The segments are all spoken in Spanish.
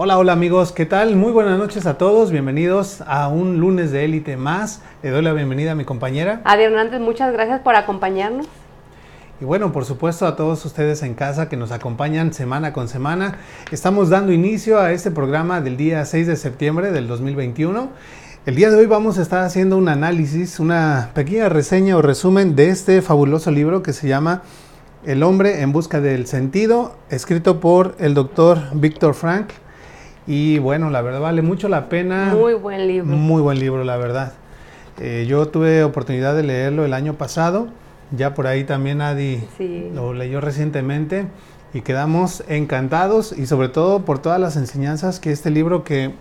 Hola, hola amigos, ¿qué tal? Muy buenas noches a todos, bienvenidos a un lunes de élite más. Le doy la bienvenida a mi compañera. Adi Hernández, muchas gracias por acompañarnos. Y bueno, por supuesto a todos ustedes en casa que nos acompañan semana con semana. Estamos dando inicio a este programa del día 6 de septiembre del 2021. El día de hoy vamos a estar haciendo un análisis, una pequeña reseña o resumen de este fabuloso libro que se llama El hombre en busca del sentido, escrito por el doctor Víctor Frank. Y bueno, la verdad vale mucho la pena. Muy buen libro. Muy buen libro, la verdad. Eh, yo tuve oportunidad de leerlo el año pasado. Ya por ahí también Adi lo leyó recientemente y quedamos encantados y sobre todo por todas las enseñanzas que este libro que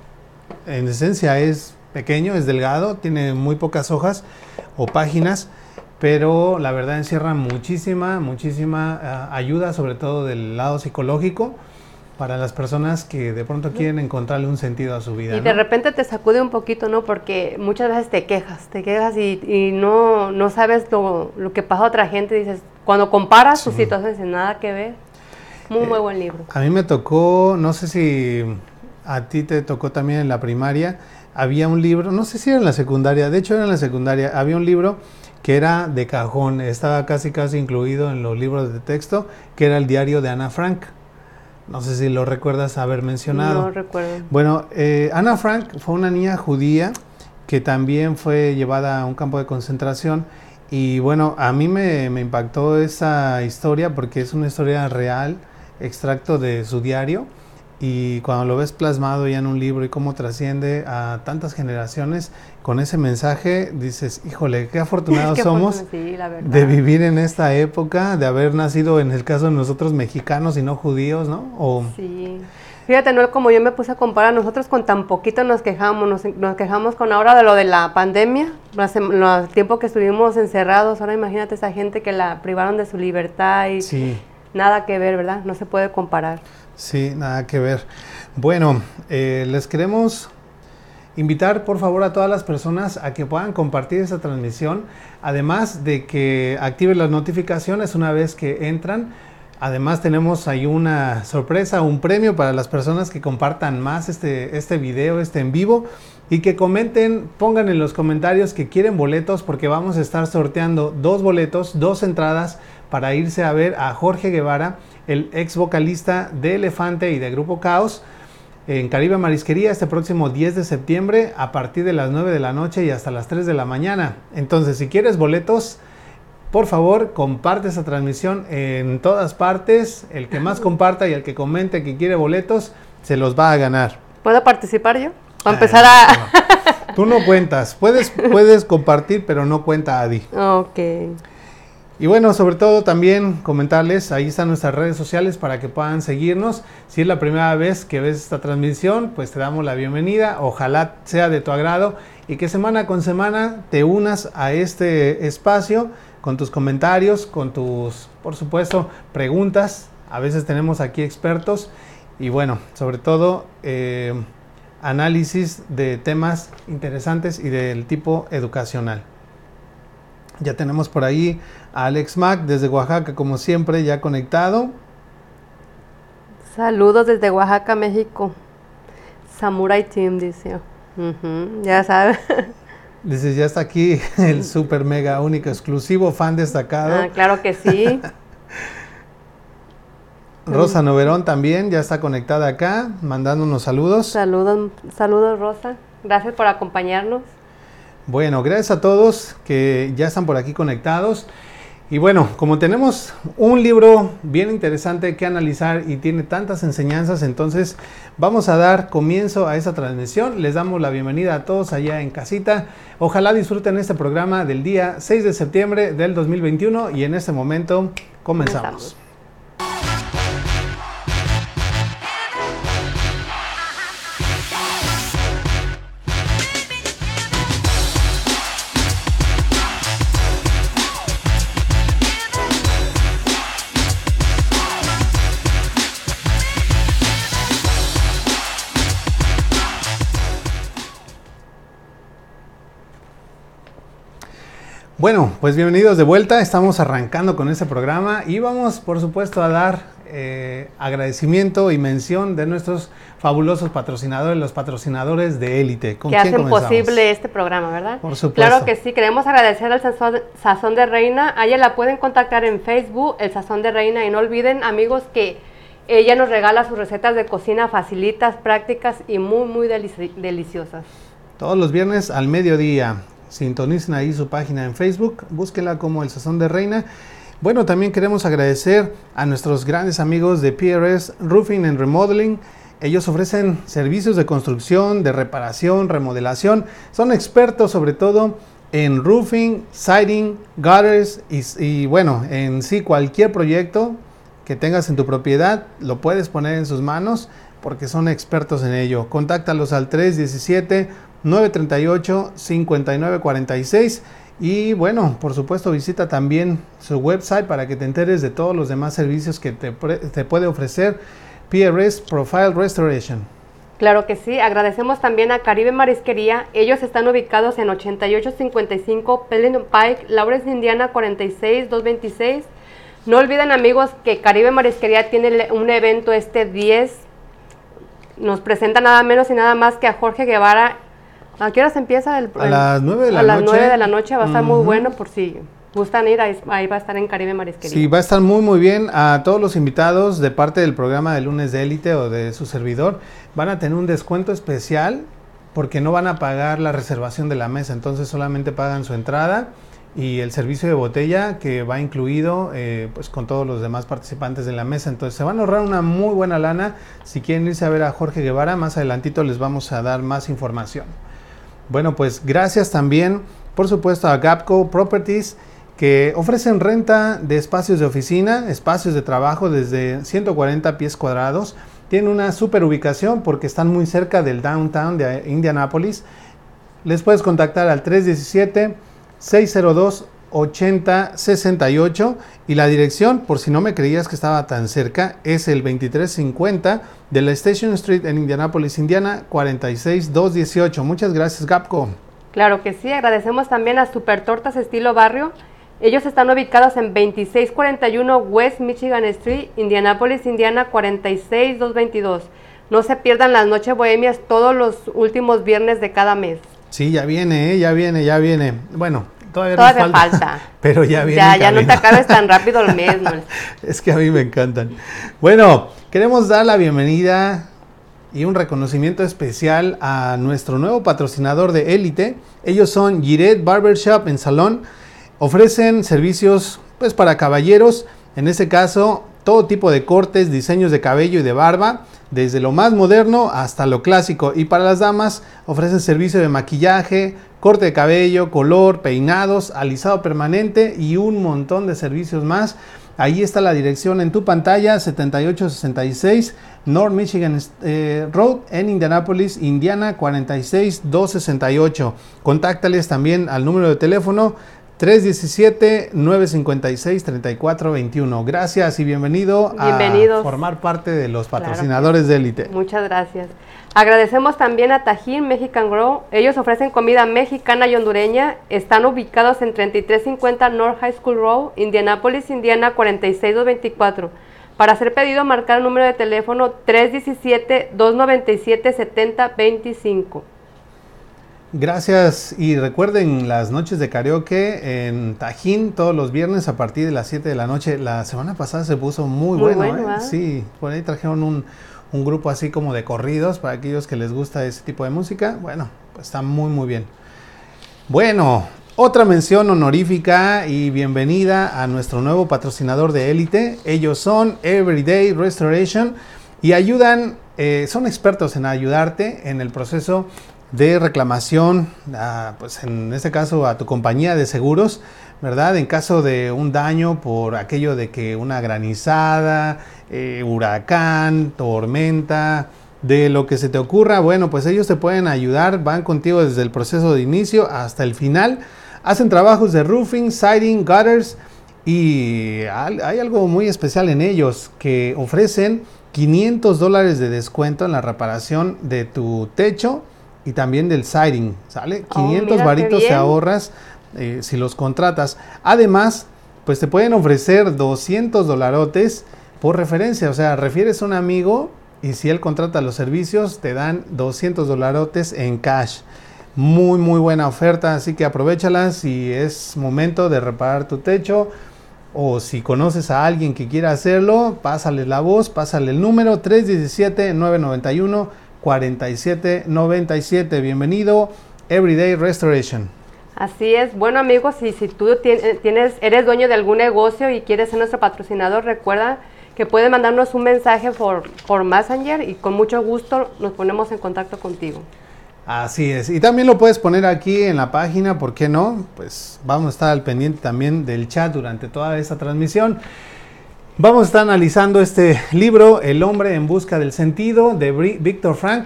en esencia es pequeño, es delgado, tiene muy pocas hojas o páginas, pero la verdad encierra muchísima, muchísima uh, ayuda, sobre todo del lado psicológico para las personas que de pronto quieren encontrarle un sentido a su vida. Y de repente te sacude un poquito, ¿no? Porque muchas veces te quejas, te quejas y, no, no sabes lo, lo, que pasa a otra gente. Dices, cuando comparas tus situaciones, nada que ver. Muy, muy eh, buen libro. A mí me tocó, no sé si a ti te tocó también en la primaria, había un libro, no sé si era en la secundaria, de hecho era en la secundaria, había un libro que era de cajón, estaba casi casi incluido en los libros de texto, que era el diario de Ana Frank. No sé si lo recuerdas haber mencionado. No recuerdo. Bueno, eh, Ana Frank fue una niña judía que también fue llevada a un campo de concentración. Y bueno, a mí me, me impactó esa historia porque es una historia real, extracto de su diario y cuando lo ves plasmado ya en un libro y cómo trasciende a tantas generaciones con ese mensaje, dices, híjole, qué afortunados somos de vivir en esta época, de haber nacido en el caso de nosotros mexicanos y no judíos, ¿no? O, sí. Fíjate, no como yo me puse a comparar, nosotros con tan poquito nos quejamos, nos, quejamos con ahora de lo de la pandemia, el tiempo que estuvimos encerrados, ahora imagínate esa gente que la privaron de su libertad y nada que ver, ¿verdad? No se puede comparar. Sí, nada que ver. Bueno, eh, les queremos invitar por favor a todas las personas a que puedan compartir esta transmisión, además de que activen las notificaciones una vez que entran. Además tenemos ahí una sorpresa, un premio para las personas que compartan más este, este video, este en vivo y que comenten, pongan en los comentarios que quieren boletos porque vamos a estar sorteando dos boletos, dos entradas para irse a ver a Jorge Guevara el ex vocalista de Elefante y de Grupo Caos en Caribe Marisquería este próximo 10 de septiembre a partir de las 9 de la noche y hasta las 3 de la mañana. Entonces, si quieres boletos, por favor, comparte esa transmisión en todas partes. El que más comparta y el que comente que quiere boletos, se los va a ganar. ¿Puedo participar yo? Para empezar a... Tú no cuentas. Puedes, puedes compartir, pero no cuenta Adi. Ok. Y bueno, sobre todo también comentarles, ahí están nuestras redes sociales para que puedan seguirnos. Si es la primera vez que ves esta transmisión, pues te damos la bienvenida. Ojalá sea de tu agrado y que semana con semana te unas a este espacio con tus comentarios, con tus, por supuesto, preguntas. A veces tenemos aquí expertos y bueno, sobre todo eh, análisis de temas interesantes y del tipo educacional. Ya tenemos por ahí a Alex Mac desde Oaxaca, como siempre, ya conectado. Saludos desde Oaxaca, México. Samurai Team, dice. ya sabes. Dice, ya está aquí el super mega único exclusivo fan destacado. Ah, claro que sí. Rosa Noverón también ya está conectada acá, mandando unos saludos. Saludos, saludos Rosa. Gracias por acompañarnos. Bueno, gracias a todos que ya están por aquí conectados. Y bueno, como tenemos un libro bien interesante que analizar y tiene tantas enseñanzas, entonces vamos a dar comienzo a esa transmisión. Les damos la bienvenida a todos allá en casita. Ojalá disfruten este programa del día 6 de septiembre del 2021 y en este momento comenzamos. Bueno, pues bienvenidos de vuelta. Estamos arrancando con este programa y vamos, por supuesto, a dar eh, agradecimiento y mención de nuestros fabulosos patrocinadores, los patrocinadores de élite. que hacen posible este programa, ¿verdad? Por supuesto. Claro que sí, queremos agradecer al Sazón, de Reina. A ella la pueden contactar en Facebook, el Sazón de Reina, y no olviden, amigos, que ella nos regala sus recetas de cocina facilitas, prácticas y muy, muy deliciosas. Todos los viernes al mediodía. Sintonicen ahí su página en Facebook, búsquenla como el Sazón de Reina. Bueno, también queremos agradecer a nuestros grandes amigos de PRS Roofing and Remodeling. Ellos ofrecen servicios de construcción, de reparación, remodelación. Son expertos sobre todo en roofing, siding, gutters y, bueno, en sí cualquier proyecto que tengas en tu propiedad lo puedes poner en sus manos porque son expertos en ello. Contáctalos al 317 938 5946 y bueno, por supuesto visita también su website para que te enteres de todos los demás servicios que te, puede ofrecer PRS Profile Restoration. Claro que sí, agradecemos también a Caribe Marisquería. Ellos están ubicados en 8855 Pelham Pike, Lawrence, Indiana 46226. No olviden amigos que Caribe Marisquería tiene un evento este 10. Nos presenta nada menos y nada más que a Jorge Guevara ¿A qué se empieza? El, a las 9 de la noche. A las 9 de la noche va a estar muy bueno por si gustan ir, ahí, va a estar en Caribe Marisquería. Sí, va a estar muy muy bien. A todos los invitados de parte del programa de lunes de élite o de su servidor van a tener un descuento especial porque no van a pagar la reservación de la mesa, entonces solamente pagan su entrada y el servicio de botella que va incluido eh, pues con todos los demás participantes de la mesa. Entonces se van a ahorrar una muy buena lana. Si quieren irse a ver a Jorge Guevara, más adelantito les vamos a dar más información. Bueno, pues gracias también, por supuesto, a Gapco Properties que ofrecen renta de espacios de oficina, espacios de trabajo desde 140 pies cuadrados. Tienen una super ubicación porque están muy cerca del downtown de Indianapolis. Les puedes contactar al 317 602 8068 y la dirección, por si no me creías que estaba tan cerca, es el 2350 de la Station Street en Indianapolis, Indiana, 46218. Muchas gracias, Gapco. Claro que sí, agradecemos también a Super Tortas Estilo Barrio. Ellos están ubicados en 2641 West Michigan Street, Indianapolis, Indiana, 46222. No se pierdan las noches bohemias todos los últimos viernes de cada mes. Sí, ya viene, ¿eh? ya viene, ya viene. Bueno, Todavía, falta, Pero ya viene. Ya, ya no te acabes tan rápido el mes. es que a mí me encantan. Bueno, queremos dar la bienvenida y un reconocimiento especial a nuestro nuevo patrocinador de élite. Ellos son Giret Barbershop en Salón. Ofrecen servicios pues para caballeros, en este caso todo tipo de cortes, diseños de cabello y de barba, desde lo más moderno hasta lo clásico. Y para las damas ofrecen servicio de maquillaje, corte de cabello, color, peinados, alisado permanente y un montón de servicios más. Ahí está la dirección en tu pantalla, 7866 North Michigan eh, Road en Indianapolis, Indiana 46268. Contáctales también al número de teléfono 317-956-3421. Gracias y bienvenido a formar parte de los patrocinadores de élite. Muchas gracias. Agradecemos también a Tajín Mexican Grow. Ellos ofrecen comida mexicana y hondureña. Están ubicados en 3350 North High School Road, Indianapolis, Indiana 46224. Para hacer pedido, marcar el número de teléfono 317-297-7025. Gracias y recuerden las noches de karaoke en Tajín todos los viernes a partir de las 7 de la noche. La semana pasada se puso muy, bueno, ¿eh? Sí, por ahí trajeron un, un, grupo así como de corridos para aquellos que les gusta ese tipo de música. Bueno, pues está muy muy bien. Bueno, otra mención honorífica y bienvenida a nuestro nuevo patrocinador de élite. Ellos son Everyday Restoration y ayudan, eh, son expertos en ayudarte en el proceso de reclamación, pues en este caso a tu compañía de seguros, ¿verdad? En caso de un daño por aquello de que una granizada, eh, huracán, tormenta, de lo que se te ocurra, bueno, pues ellos te pueden ayudar, van contigo desde el proceso de inicio hasta el final, hacen trabajos de roofing, siding, gutters y hay algo muy especial en ellos que ofrecen 500 dólares de descuento en la reparación de tu techo, y también del siding, ¿sale? 500 varitos te ahorras eh, si los contratas. Además, pues te pueden ofrecer 200 dolarotes por referencia, o sea, refieres a un amigo y si él contrata los servicios te dan 200 dolarotes en cash. Muy, muy buena oferta, así que aprovechala si es momento de reparar tu techo o si conoces a alguien que quiera hacerlo, pásale la voz, pásale el número 317-991-4797. Bienvenido, Everyday Restoration. Así es, bueno amigos, si, si tú eh, tienes, eres dueño de algún negocio y quieres ser nuestro patrocinador, recuerda que puedes mandarnos un mensaje por, por Messenger y con mucho gusto nos ponemos en contacto contigo. Así es, y también lo puedes poner aquí en la página, ¿por qué no? Pues vamos a estar al pendiente también del chat durante toda esta transmisión. Vamos a estar analizando este libro, El hombre en busca del sentido, de Víctor Frank.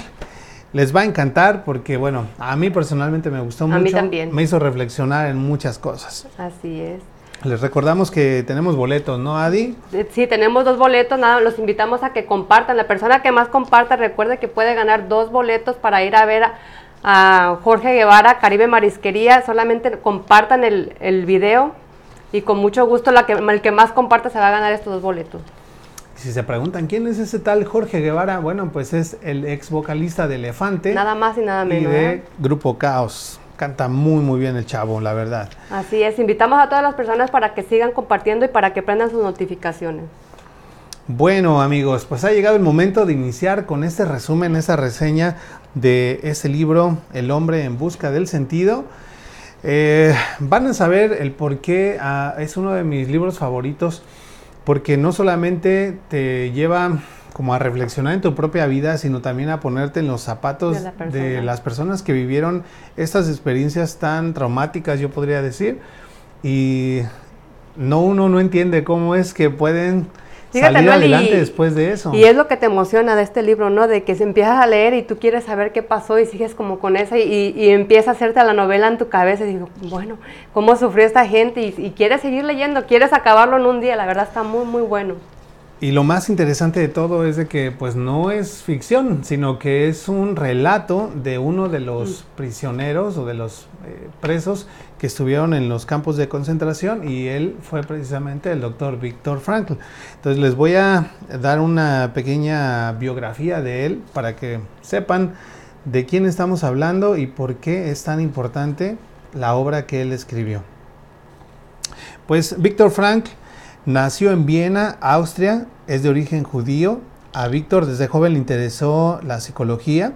Les va a encantar porque, bueno, a mí personalmente me gustó mucho. A mí también. Me hizo reflexionar en muchas cosas. Así es. Les recordamos que tenemos boletos, ¿no, Adi? Eh, sí, tenemos dos boletos, nada, los invitamos a que compartan. La persona que más comparta, recuerde que puede ganar dos boletos para ir a ver a, Jorge Guevara, Caribe Marisquería. Solamente compartan el, el video y con mucho gusto la que, el que más comparta se va a ganar estos dos boletos. Si se preguntan quién es ese tal Jorge Guevara, bueno, pues es el ex vocalista de Elefante. Nada más y nada menos. Y de ¿eh? Grupo Caos canta muy muy bien el chavo, la verdad. Así es, invitamos a todas las personas para que sigan compartiendo y para que prendan sus notificaciones. Bueno amigos, pues ha llegado el momento de iniciar con este resumen, esa reseña de ese libro, El hombre en busca del sentido. Eh, van a saber el por qué ah, es uno de mis libros favoritos, porque no solamente te lleva como a reflexionar en tu propia vida, sino también a ponerte en los zapatos de, las personas que vivieron estas experiencias tan traumáticas, yo podría decir, y no uno no entiende cómo es que pueden salir adelante después de eso. Y es lo que te emociona de este libro, ¿no? De que se empiezas a leer y tú quieres saber qué pasó y sigues como con esa y, y empieza a hacerte la novela en tu cabeza y digo, bueno, ¿cómo sufrió esta gente? Y, y quieres seguir leyendo, quieres acabarlo en un día, la verdad está muy, muy bueno. Y lo más interesante de todo es de que pues no es ficción, sino que es un relato de uno de los mm. prisioneros o de los eh, presos que estuvieron en los campos de concentración y él fue precisamente el doctor Víctor Frankl. Entonces les voy a dar una pequeña biografía de él para que sepan de quién estamos hablando y por qué es tan importante la obra que él escribió. Pues Víctor Frankl Nació en Viena, Austria, es de origen judío. A Víctor desde joven le interesó la psicología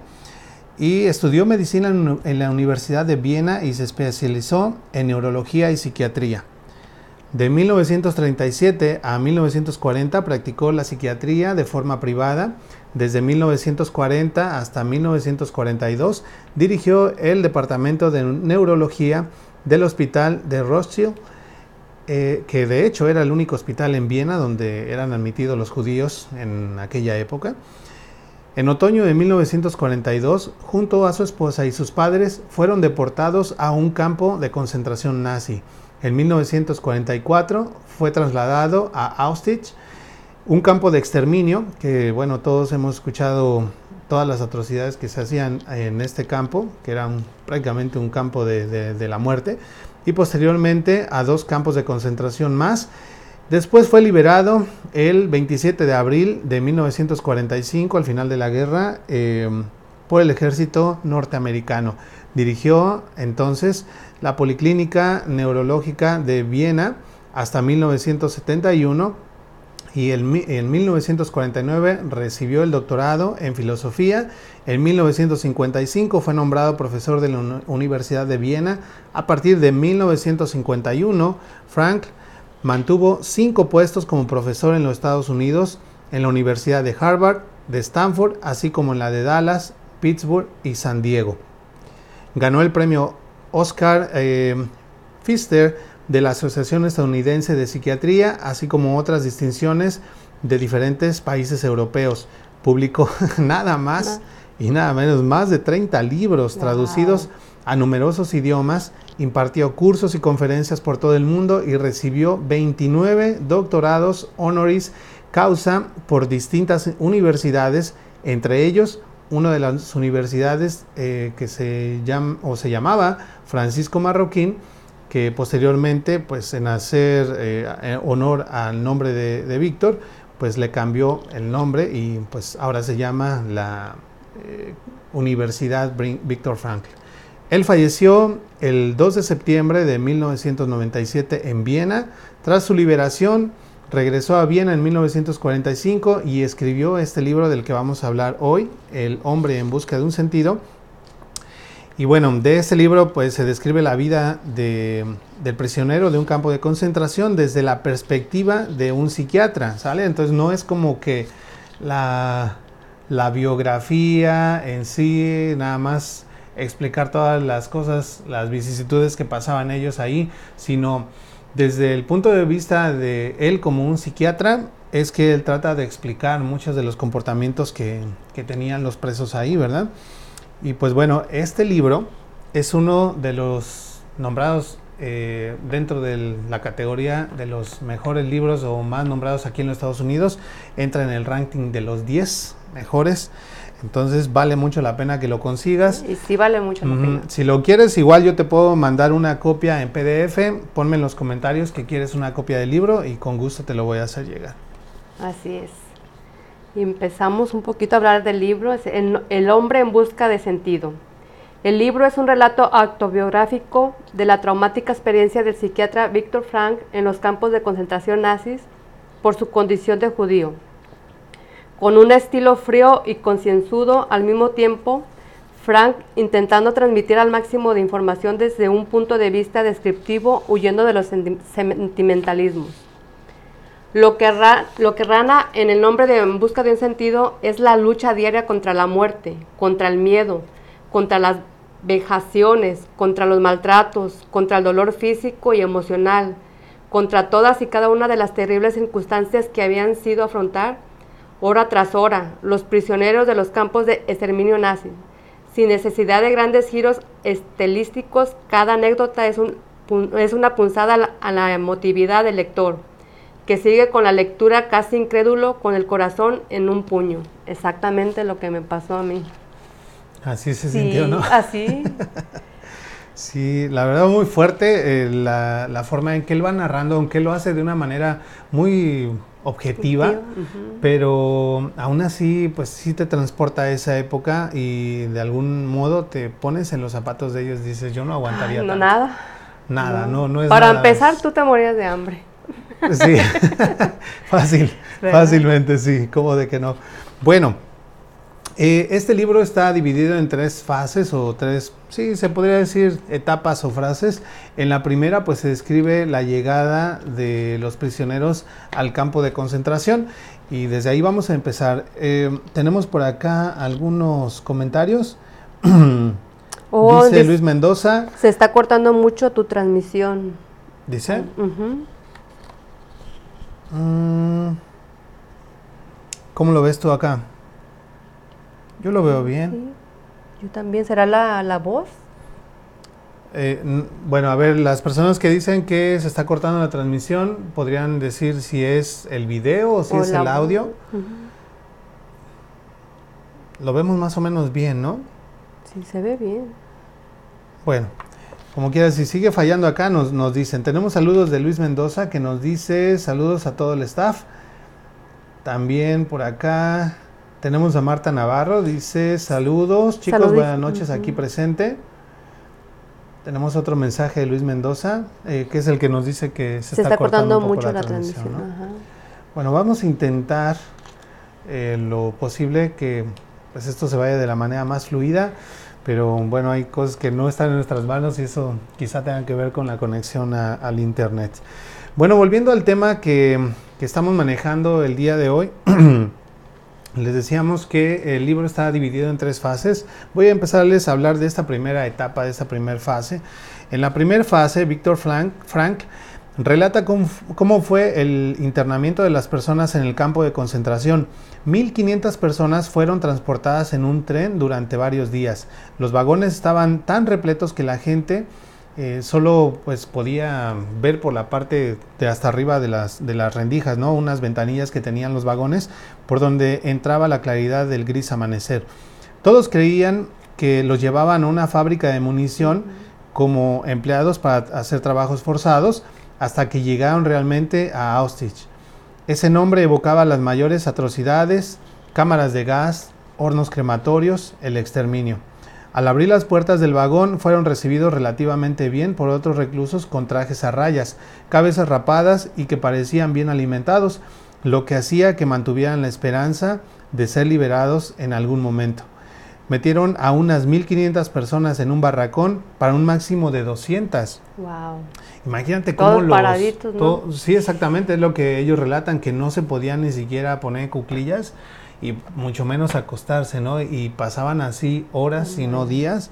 y estudió medicina en la Universidad de Viena y se especializó en neurología y psiquiatría. De 1937 a 1940 practicó la psiquiatría de forma privada. Desde 1940 hasta 1942 dirigió el departamento de neurología del Hospital de Rothschild eh, que de hecho era el único hospital en Viena donde eran admitidos los judíos en aquella época. En otoño de 1942, junto a su esposa y sus padres, fueron deportados a un campo de concentración nazi. En 1944 fue trasladado a Auschwitz, un campo de exterminio, que bueno, todos hemos escuchado todas las atrocidades que se hacían en este campo, que era prácticamente un campo de la muerte y posteriormente a dos campos de concentración más. Después fue liberado el 27 de abril de 1945, al final de la guerra, eh, por el ejército norteamericano. Dirigió entonces la Policlínica Neurológica de Viena hasta 1971 y en 1949 recibió el doctorado en filosofía. En 1955 fue nombrado profesor de la Universidad de Viena. A partir de 1951, Frank mantuvo cinco puestos como profesor en los Estados Unidos, en la Universidad de Harvard, de Stanford, así como en la de Dallas, Pittsburgh y San Diego. Ganó el premio Oscar eh, Pfister de la Asociación Estadounidense de Psiquiatría, así como otras distinciones de diferentes países europeos. Publicó nada más y nada menos más de 30 libros traducidos a numerosos idiomas, impartió cursos y conferencias por todo el mundo y recibió 29 doctorados honoris causa por distintas universidades, entre ellos una de las universidades eh, que se, llama, o se llamaba Francisco Marroquín, que posteriormente, pues en hacer eh, honor al nombre de, Víctor, pues le cambió el nombre y pues ahora se llama la eh, Universidad Víctor Frankl. Él falleció el 2 de septiembre de 1997 en Viena. Tras su liberación, regresó a Viena en 1945 y escribió este libro del que vamos a hablar hoy, El hombre en busca de un sentido. Y bueno, de este libro pues se describe la vida del prisionero de un campo de concentración desde la perspectiva de un psiquiatra, ¿sale? Entonces no es como que la, la biografía en sí, nada más explicar todas las cosas, las vicisitudes que pasaban ellos ahí, sino desde el punto de vista de él como un psiquiatra, es que él trata de explicar muchos de los comportamientos que, que tenían los presos ahí, ¿verdad? Y pues bueno, este libro es uno de los nombrados eh, dentro de la categoría de los mejores libros o más nombrados aquí en los Estados Unidos. Entra en el ranking de los 10 mejores. Entonces vale mucho la pena que lo consigas. Y sí vale mucho la pena. Si lo quieres, igual yo te puedo mandar una copia en PDF. Ponme en los comentarios que quieres una copia del libro y con gusto te lo voy a hacer llegar. Así es. Empezamos un poquito a hablar del libro, es El hombre en busca de sentido. El libro es un relato autobiográfico de la traumática experiencia del psiquiatra Víctor Frank en los campos de concentración nazis por su condición de judío. Con un estilo frío y concienzudo al mismo tiempo, Frank intentando transmitir al máximo de información desde un punto de vista descriptivo, huyendo de los sentimentalismos. Lo que, rana en el nombre de En Busca de un Sentido es la lucha diaria contra la muerte, contra el miedo, contra las vejaciones, contra los maltratos, contra el dolor físico y emocional, contra todas y cada una de las terribles circunstancias que habían sido afrontar hora tras hora los prisioneros de los campos de exterminio nazi. Sin necesidad de grandes giros estilísticos, cada anécdota es una punzada a la emotividad del lector que sigue con la lectura casi incrédulo, con el corazón en un puño. Exactamente lo que me pasó a mí. Así se sintió, ¿no? Así. sí, la verdad muy fuerte eh, la, forma en que él va narrando, aunque él lo hace de una manera muy objetiva, pero aún así, pues sí te transporta a esa época y de algún modo te pones en los zapatos de ellos, dices, yo no aguantaría. no, nada. Nada, no, no, es Para empezar, tú te morías de hambre. Sí, fácil, fácilmente, sí, como de que no. Bueno, eh, este libro está dividido en tres fases o tres, sí, se podría decir etapas o frases. En la primera, pues se describe la llegada de los prisioneros al campo de concentración y desde ahí vamos a empezar. Eh, tenemos por acá algunos comentarios. Oh, dice Luis Mendoza. Se está cortando mucho tu transmisión. ¿Dice? ¿Cómo lo ves tú acá? Yo lo veo bien. Yo también. ¿Será la, voz? Eh, bueno, a ver, las personas que dicen que se está cortando la transmisión, podrían decir si es el video o si es el audio. Lo vemos más o menos bien, ¿no? Sí, se ve bien. Bueno, como quieras, si sigue fallando acá, nos, nos dicen. Tenemos saludos de Luis Mendoza que nos dice saludos a todo el staff. También por acá tenemos a Marta Navarro, dice saludos, chicos, buenas noches aquí presente. Tenemos otro mensaje de Luis Mendoza, eh, que es el que nos dice que se, está, cortando, mucho la, transmisión. Bueno, vamos a intentar eh, lo posible que pues esto se vaya de la manera más fluida pero bueno, hay cosas que no están en nuestras manos y eso quizá tenga que ver con la conexión al Internet. Bueno, volviendo al tema que, estamos manejando el día de hoy, les decíamos que el libro está dividido en tres fases. Voy a empezarles a hablar de esta primera etapa, de esta primera fase. En la primera fase, Víctor Frank, Frank relata cómo, fue el internamiento de las personas en el campo de concentración. 1.500 personas fueron transportadas en un tren durante varios días. Los vagones estaban tan repletos que la gente eh, solo pues, podía ver por la parte de hasta arriba de las, de las rendijas, ¿no? unas ventanillas que tenían los vagones por donde entraba la claridad del gris amanecer. Todos creían que los llevaban a una fábrica de munición como empleados para hacer trabajos forzados hasta que llegaron realmente a Auschwitz. Ese nombre evocaba las mayores atrocidades, cámaras de gas, hornos crematorios, el exterminio. Al abrir las puertas del vagón fueron recibidos relativamente bien por otros reclusos con trajes a rayas, cabezas rapadas y que parecían bien alimentados, lo que hacía que mantuvieran la esperanza de ser liberados en algún momento. Metieron a unas 1500 personas en un barracón para un máximo de 200. Wow. Imagínate cómo Todos los paraditos, ¿no? sí, exactamente, es lo que ellos relatan que no se podían ni siquiera poner cuclillas y mucho menos acostarse, ¿no? Y pasaban así horas y no días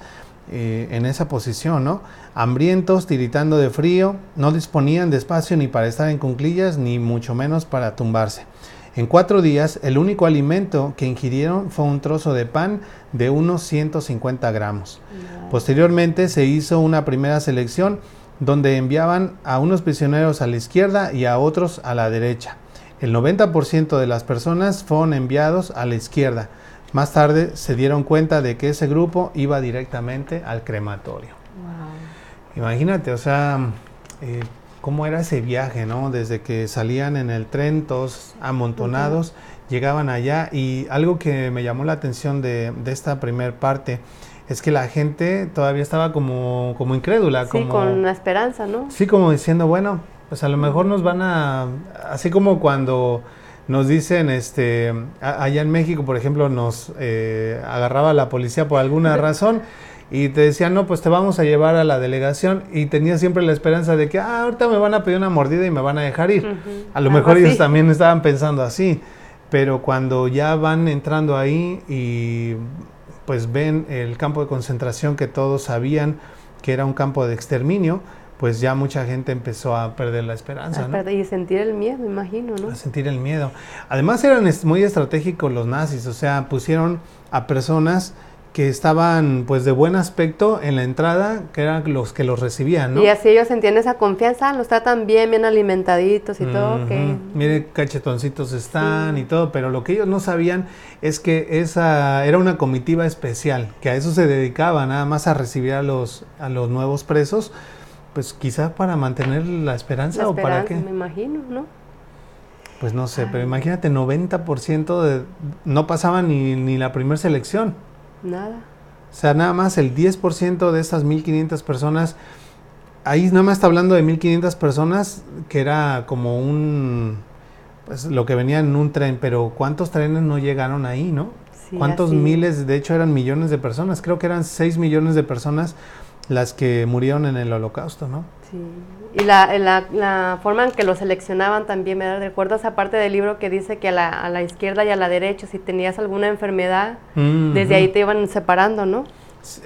eh, en esa posición, ¿no? Hambrientos, tiritando de frío, no disponían de espacio ni para estar en cuclillas ni mucho menos para tumbarse. En cuatro días, el único alimento que ingirieron fue un trozo de pan de unos 150 gramos. Posteriormente se hizo una primera selección donde enviaban a unos prisioneros a la izquierda y a otros a la derecha. El 90% de las personas fueron enviados a la izquierda. Más tarde se dieron cuenta de que ese grupo iba directamente al crematorio. Wow. Imagínate, o sea, eh, cómo era ese viaje, ¿no? Desde que salían en el tren, todos amontonados, llegaban allá y algo que me llamó la atención de, de esta primer parte es que la gente todavía estaba como, como incrédula, Sí, como... con la esperanza, ¿no? Sí, como diciendo, bueno, pues a lo mejor nos van a, así como cuando nos dicen, este, a- allá en México, por ejemplo, nos eh, agarraba la policía por alguna razón y te decían, no, pues te vamos a llevar a la delegación y tenía siempre la esperanza de que, ah, ahorita me van a pedir una mordida y me van a dejar ir. A lo mejor ellos también estaban pensando así, pero cuando ya van entrando ahí y pues ven el campo de concentración que todos sabían que era un campo de exterminio, pues ya mucha gente empezó a perder la esperanza, Y sentir el miedo, imagino, ¿no? A sentir el miedo. Además eran muy estratégicos los nazis, o sea, pusieron a personas que estaban pues de buen aspecto en la entrada, que eran los que los recibían, ¿no? Y así ellos sentían esa confianza, los tratan bien, bien alimentaditos y todo, que. Mire, cachetoncitos están Sí. y todo, pero lo que ellos no sabían es que esa era una comitiva especial, que a eso se dedicaba, nada más a recibir a los, a los nuevos presos, pues quizá para mantener la esperanza la o para qué. me imagino, ¿no? Pues no sé, pero imagínate, 90% de, no pasaba ni, ni la primera selección. Nada. O sea, nada más el 10% de estas 1500 personas, ahí nada más está hablando de 1500 personas, que era como un, pues lo que venía en un tren, pero ¿cuántos trenes no llegaron ahí, no? Sí, ¿Cuántos así. miles? De hecho eran millones de personas, creo que eran 6 millones de personas las que murieron en el holocausto, ¿no? Sí. Y la, la, la forma en que lo seleccionaban también, me recuerdo esa parte del libro que dice que a la, a la izquierda y a la derecha, si tenías alguna enfermedad, desde ahí te iban separando, ¿no?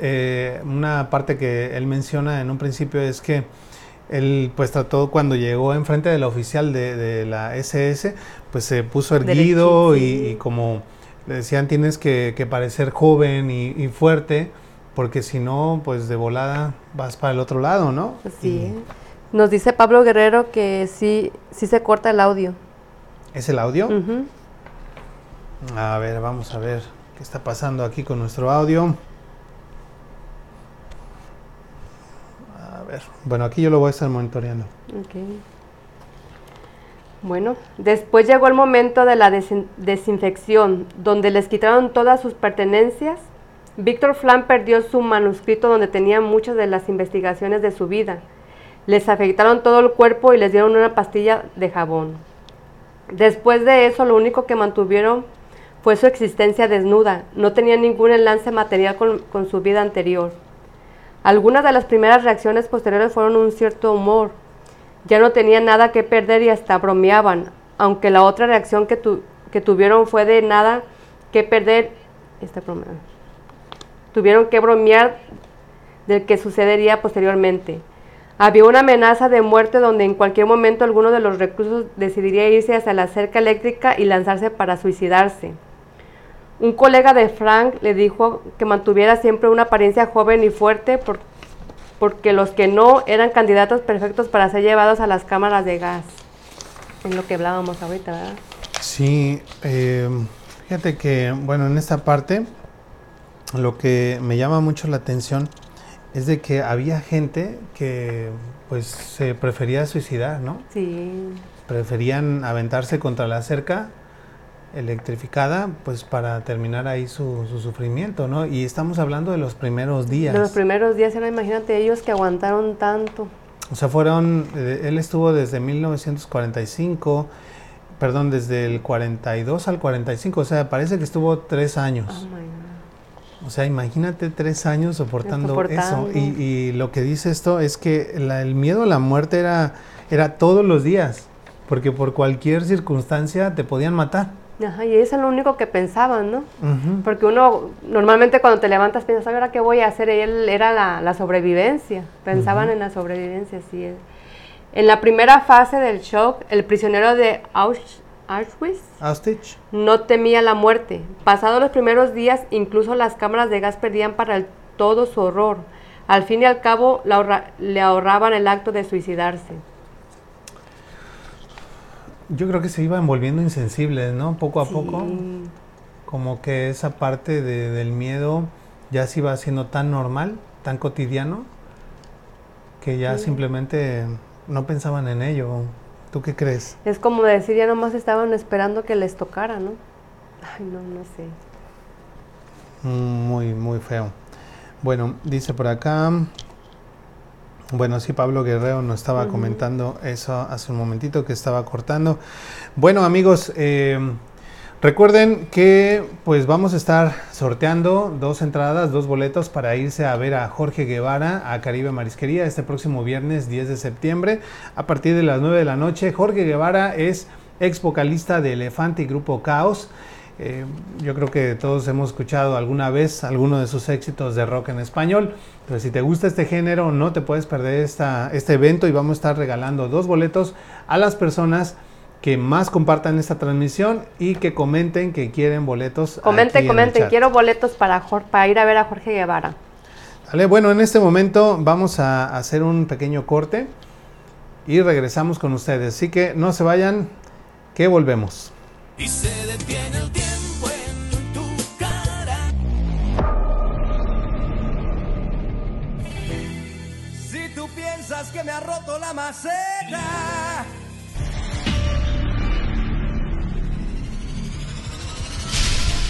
Eh, una parte que él menciona en un principio es que él pues trató cuando llegó enfrente del oficial de, de la SS, pues se puso erguido y, sí. como le decían tienes que, que parecer joven y, y fuerte, porque si no, pues de volada vas para el otro lado, ¿no? Así Y. Nos dice Pablo Guerrero que sí, sí se corta el audio. ¿Es el audio? A ver, vamos a ver qué está pasando aquí con nuestro audio. A ver, bueno, aquí yo lo voy a estar monitoreando. Bueno, después llegó el momento de la desin- desinfección, donde les quitaron todas sus pertenencias. Víctor Flan perdió su manuscrito donde tenía muchas de las investigaciones de su vida. Les afectaron todo el cuerpo y les dieron una pastilla de jabón. Después de eso, lo único que mantuvieron fue su existencia desnuda. No tenían ningún enlace material con, su vida anterior. Algunas de las primeras reacciones posteriores fueron un cierto humor. Ya no tenían nada que perder y hasta bromeaban, aunque la otra reacción que, tu- que tuvieron fue de nada que perder. Broma- Tuvieron que bromear del que sucedería posteriormente. Había una amenaza de muerte donde en cualquier momento alguno de los reclusos decidiría irse hacia la cerca eléctrica y lanzarse para suicidarse. Un colega de Frank le dijo que mantuviera siempre una apariencia joven y fuerte por- porque los que no eran candidatos perfectos para ser llevados a las cámaras de gas. Es lo que hablábamos ahorita, ¿verdad? Sí, eh, fíjate que, bueno, en esta parte lo que me llama mucho la atención es de que había gente que pues se prefería suicidar, ¿no? Sí. preferían aventarse contra la cerca electrificada, pues para terminar ahí su, sufrimiento, ¿no? Y estamos hablando de los primeros días. De los primeros días, imagínate ellos que aguantaron tanto. O sea, fueron, eh, él estuvo desde 1945, perdón, desde el 42 al 45, o sea, parece que estuvo tres años. Oh, o sea, imagínate tres años soportando, eso. Y, lo que dice esto es que el miedo a la muerte era, era todos los días, porque por cualquier circunstancia te podían matar. Ajá, y eso es lo único que pensaban, ¿no? Porque uno, normalmente cuando te levantas piensas, ¿ahora qué voy a hacer? Y él era la, sobrevivencia, pensaban en la sobrevivencia, sí. En la primera fase del shock, el prisionero de Auschwitz, Auschwitz no temía la muerte. Pasados los primeros días, incluso las cámaras de gas perdían para todo su horror. Al fin y al cabo, le ahorraban el acto de suicidarse. Yo creo que se iba envolviendo insensibles, ¿no? Poco a poco. Como que esa parte del miedo ya se iba haciendo tan normal, tan cotidiano, que ya simplemente no pensaban en ello. ¿Tú qué crees? Es como decir, ya nomás estaban esperando que les tocara, ¿no? Ay, no, no sé. Muy, muy feo. Bueno, dice por acá, bueno, sí, Pablo Guerrero nos estaba comentando eso hace un momentito que estaba cortando. Bueno, amigos, eh, recuerden que pues vamos a estar sorteando dos entradas, dos boletos para irse a ver a Jorge Guevara a Caribe Marisquería este próximo viernes 10 de septiembre a partir de las 9 de la noche. Jorge Guevara es ex vocalista de Elefante y Grupo Caos. Eh, yo creo que todos hemos escuchado alguna vez alguno de sus éxitos de rock en español. Pero si te gusta este género, no te puedes perder esta, este evento y vamos a estar regalando dos boletos a las personas que más compartan esta transmisión y que comenten que quieren boletos. Comenten, comenten, quiero boletos para, para ir a ver a Jorge Guevara. Vale, bueno, en este momento vamos a hacer un pequeño corte y regresamos con ustedes. Así que no se vayan, que volvemos. Y se detiene el que me ha roto la maceta.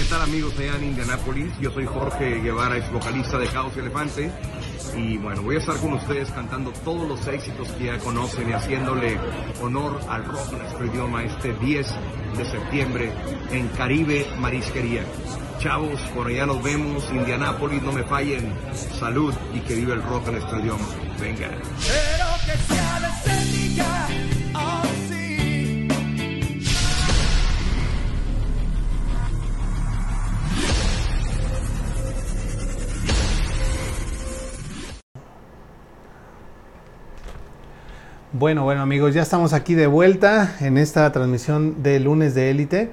Tal amigos de en Indianapolis? Yo soy Jorge Guevara, ex vocalista de Caos Elefante. Y bueno, voy a estar con ustedes cantando todos los éxitos que ya conocen y haciéndole honor al rock en nuestro idioma este 10 de septiembre en Caribe Marisquería. Chavos, por allá nos vemos, Indianápolis, no me fallen. Salud y que viva el rock en nuestro idioma. Venga. Bueno, bueno amigos, ya estamos aquí de vuelta en esta transmisión de lunes de élite.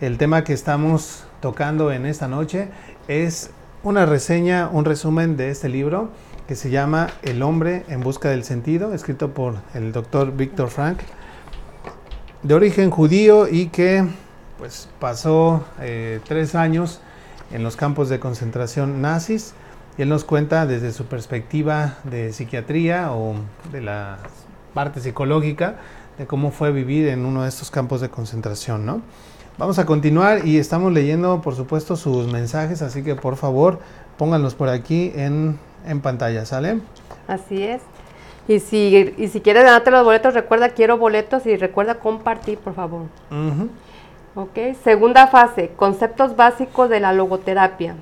El tema que estamos tocando en esta noche es una reseña, un resumen de este libro que se llama El hombre en busca del sentido, escrito por el doctor Víctor Frank, de origen judío y que pues pasó eh, tres años en los campos de concentración nazis. Y él nos cuenta desde su perspectiva de psiquiatría o de la parte psicológica de cómo fue vivir en uno de estos campos de concentración, ¿no? Vamos a continuar y estamos leyendo, por supuesto, sus mensajes, así que por favor pónganlos por aquí en, pantalla, ¿sale? Así es. Y si, y si quieres ganarte los boletos, recuerda, quiero boletos y recuerda compartir, por favor. Ok, segunda fase, conceptos básicos de la logoterapia.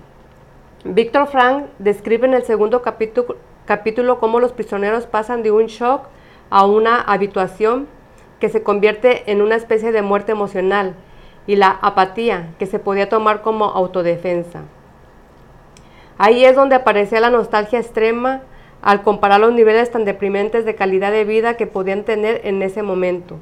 Víctor Frank describe en el segundo capítulo, capítulo cómo los prisioneros pasan de un shock a una habituación que se convierte en una especie de muerte emocional y la apatía, que se podía tomar como autodefensa. Ahí es donde aparecía la nostalgia extrema al comparar los niveles tan deprimentes de calidad de vida que podían tener en ese momento.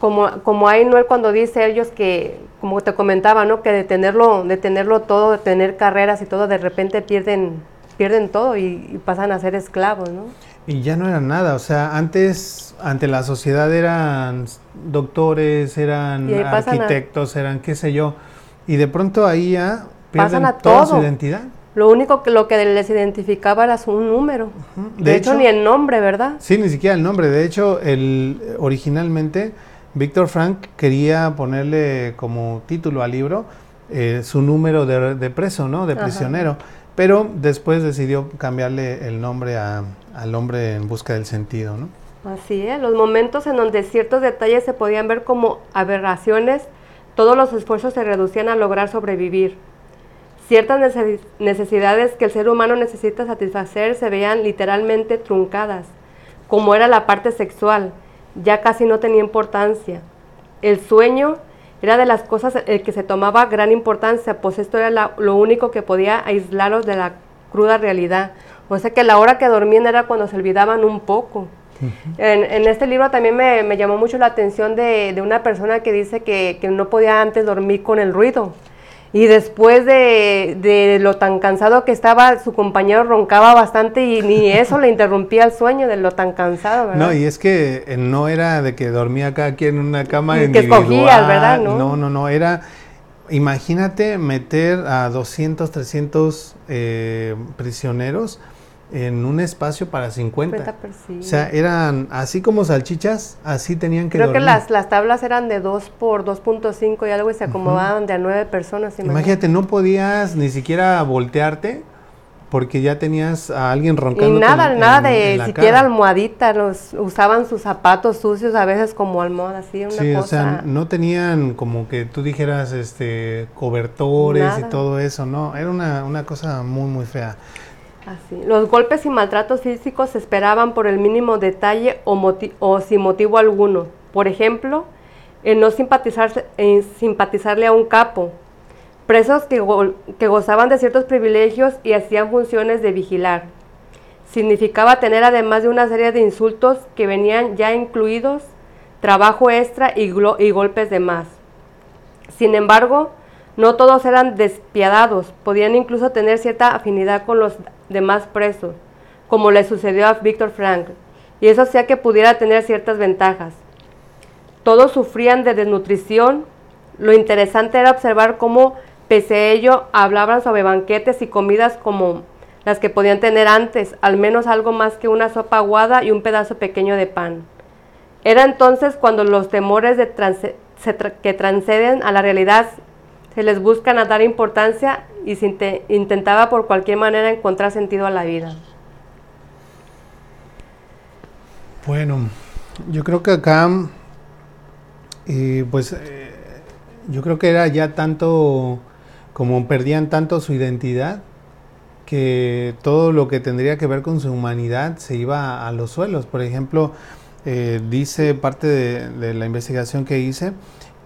Como, como hay Noel cuando dice ellos que, como te comentaba, ¿no? que de tenerlo, todo, de tener carreras y todo, de repente pierden, pierden todo y, y pasan a ser esclavos, ¿no? Y ya no era nada, o sea, antes ante la sociedad eran doctores, eran arquitectos, eran qué sé yo, y de pronto ahí ya pierden toda su identidad. Lo único que lo que les identificaba era su número. de, hecho, ni el nombre, ¿verdad? Sí, ni siquiera el nombre. De hecho, el, originalmente Víctor Frank quería ponerle como título al libro eh, su número de, preso, ¿no? De prisionero. Pero después decidió cambiarle el nombre al hombre en busca del sentido, ¿no? Así es, los momentos en donde ciertos detalles se podían ver como aberraciones, todos los esfuerzos se reducían a lograr sobrevivir. Ciertas necesidades que el ser humano necesita satisfacer se veían literalmente truncadas, como era la parte sexual, ya casi no tenía importancia. El sueño era de las cosas el que se tomaba gran importancia, pues esto era lo único que podía aislarlos de la cruda realidad. O sea que la hora que dormían era cuando se olvidaban un poco. en, este libro también me, llamó mucho la atención de, una persona que dice que, que, no podía antes dormir con el ruido. Y después de, lo tan cansado que estaba, su compañero roncaba bastante y ni eso le interrumpía el sueño de lo tan cansado, ¿verdad? No, y es que eh, no era de que dormía cada quien en una cama individual. Que escogías, ¿verdad? No, no, no, no era... Imagínate meter a 200, 300 eh, prisioneros en un espacio para 50. o sea, eran así como salchichas, así tenían que Creo que las, las tablas eran de 2 por 2.5 y algo y se acomodaban de a 9 personas. Imagínate. no podías ni siquiera voltearte porque ya tenías a alguien roncando. Y nada, nada de siquiera almohadita, los usaban sus zapatos sucios a veces como almohada, así una sí, o sea, no tenían como que tú dijeras este cobertores y todo eso, no, era una, una cosa muy muy fea. Los golpes y maltratos físicos se esperaban por el mínimo detalle o, sin motivo alguno. Por ejemplo, en no simpatizarle a un capo. Presos que, que gozaban de ciertos privilegios y hacían funciones de vigilar. Significaba tener además de una serie de insultos que venían ya incluidos, trabajo extra y, y golpes de más. Sin embargo, no todos eran despiadados, podían incluso tener cierta afinidad con los demás presos, como le sucedió a Víctor Frank, y eso hacía que pudiera tener ciertas ventajas. Todos sufrían de desnutrición. Lo interesante era observar cómo, pese a ello, hablaban sobre banquetes y comidas como las que podían tener antes, al menos algo más que una sopa aguada y un pedazo pequeño de pan. Era entonces cuando los temores de que transceden a la realidad se les busca dar importancia y se intentaba por cualquier manera encontrar sentido a la vida. Bueno, yo creo que acá, eh, pues, eh, yo creo que era ya tanto, como perdían tanto su identidad, que todo lo que tendría que ver con su humanidad se iba a, los suelos. Por ejemplo, eh, dice parte de, la investigación que hice,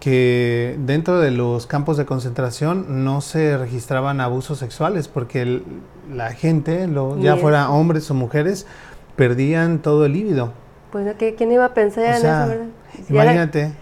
que dentro de los campos de concentración no se registraban abusos sexuales porque la gente, ya fuera hombres o mujeres, perdían todo el líbido. Pues ¿quién iba a pensar en eso, verdad? Imagínate.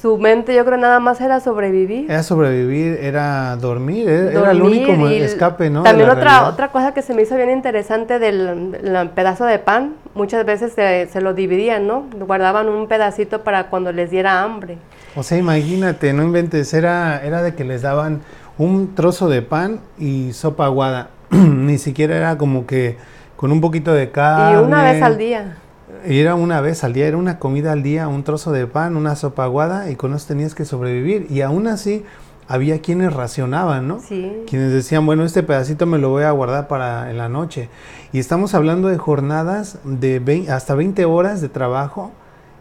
Su mente yo creo nada más era sobrevivir. Era sobrevivir, era dormir, era, el único escape, ¿no? También otra otra cosa que se me hizo bien interesante del pedazo de pan, muchas veces se, se lo dividían, ¿no? Guardaban un pedacito para cuando les diera hambre. O sea, imagínate, no inventes, era, era de que les daban un trozo de pan y sopa aguada. Ni siquiera era como que con un poquito de carne. Y una vez al día. Era una vez al día, era una comida al día, un trozo de pan, una sopa aguada y con eso tenías que sobrevivir. Y aún así había quienes racionaban, ¿no? Sí. Quienes decían, bueno, este pedacito me lo voy a guardar para en la noche. Y estamos hablando de jornadas de hasta 20 horas de trabajo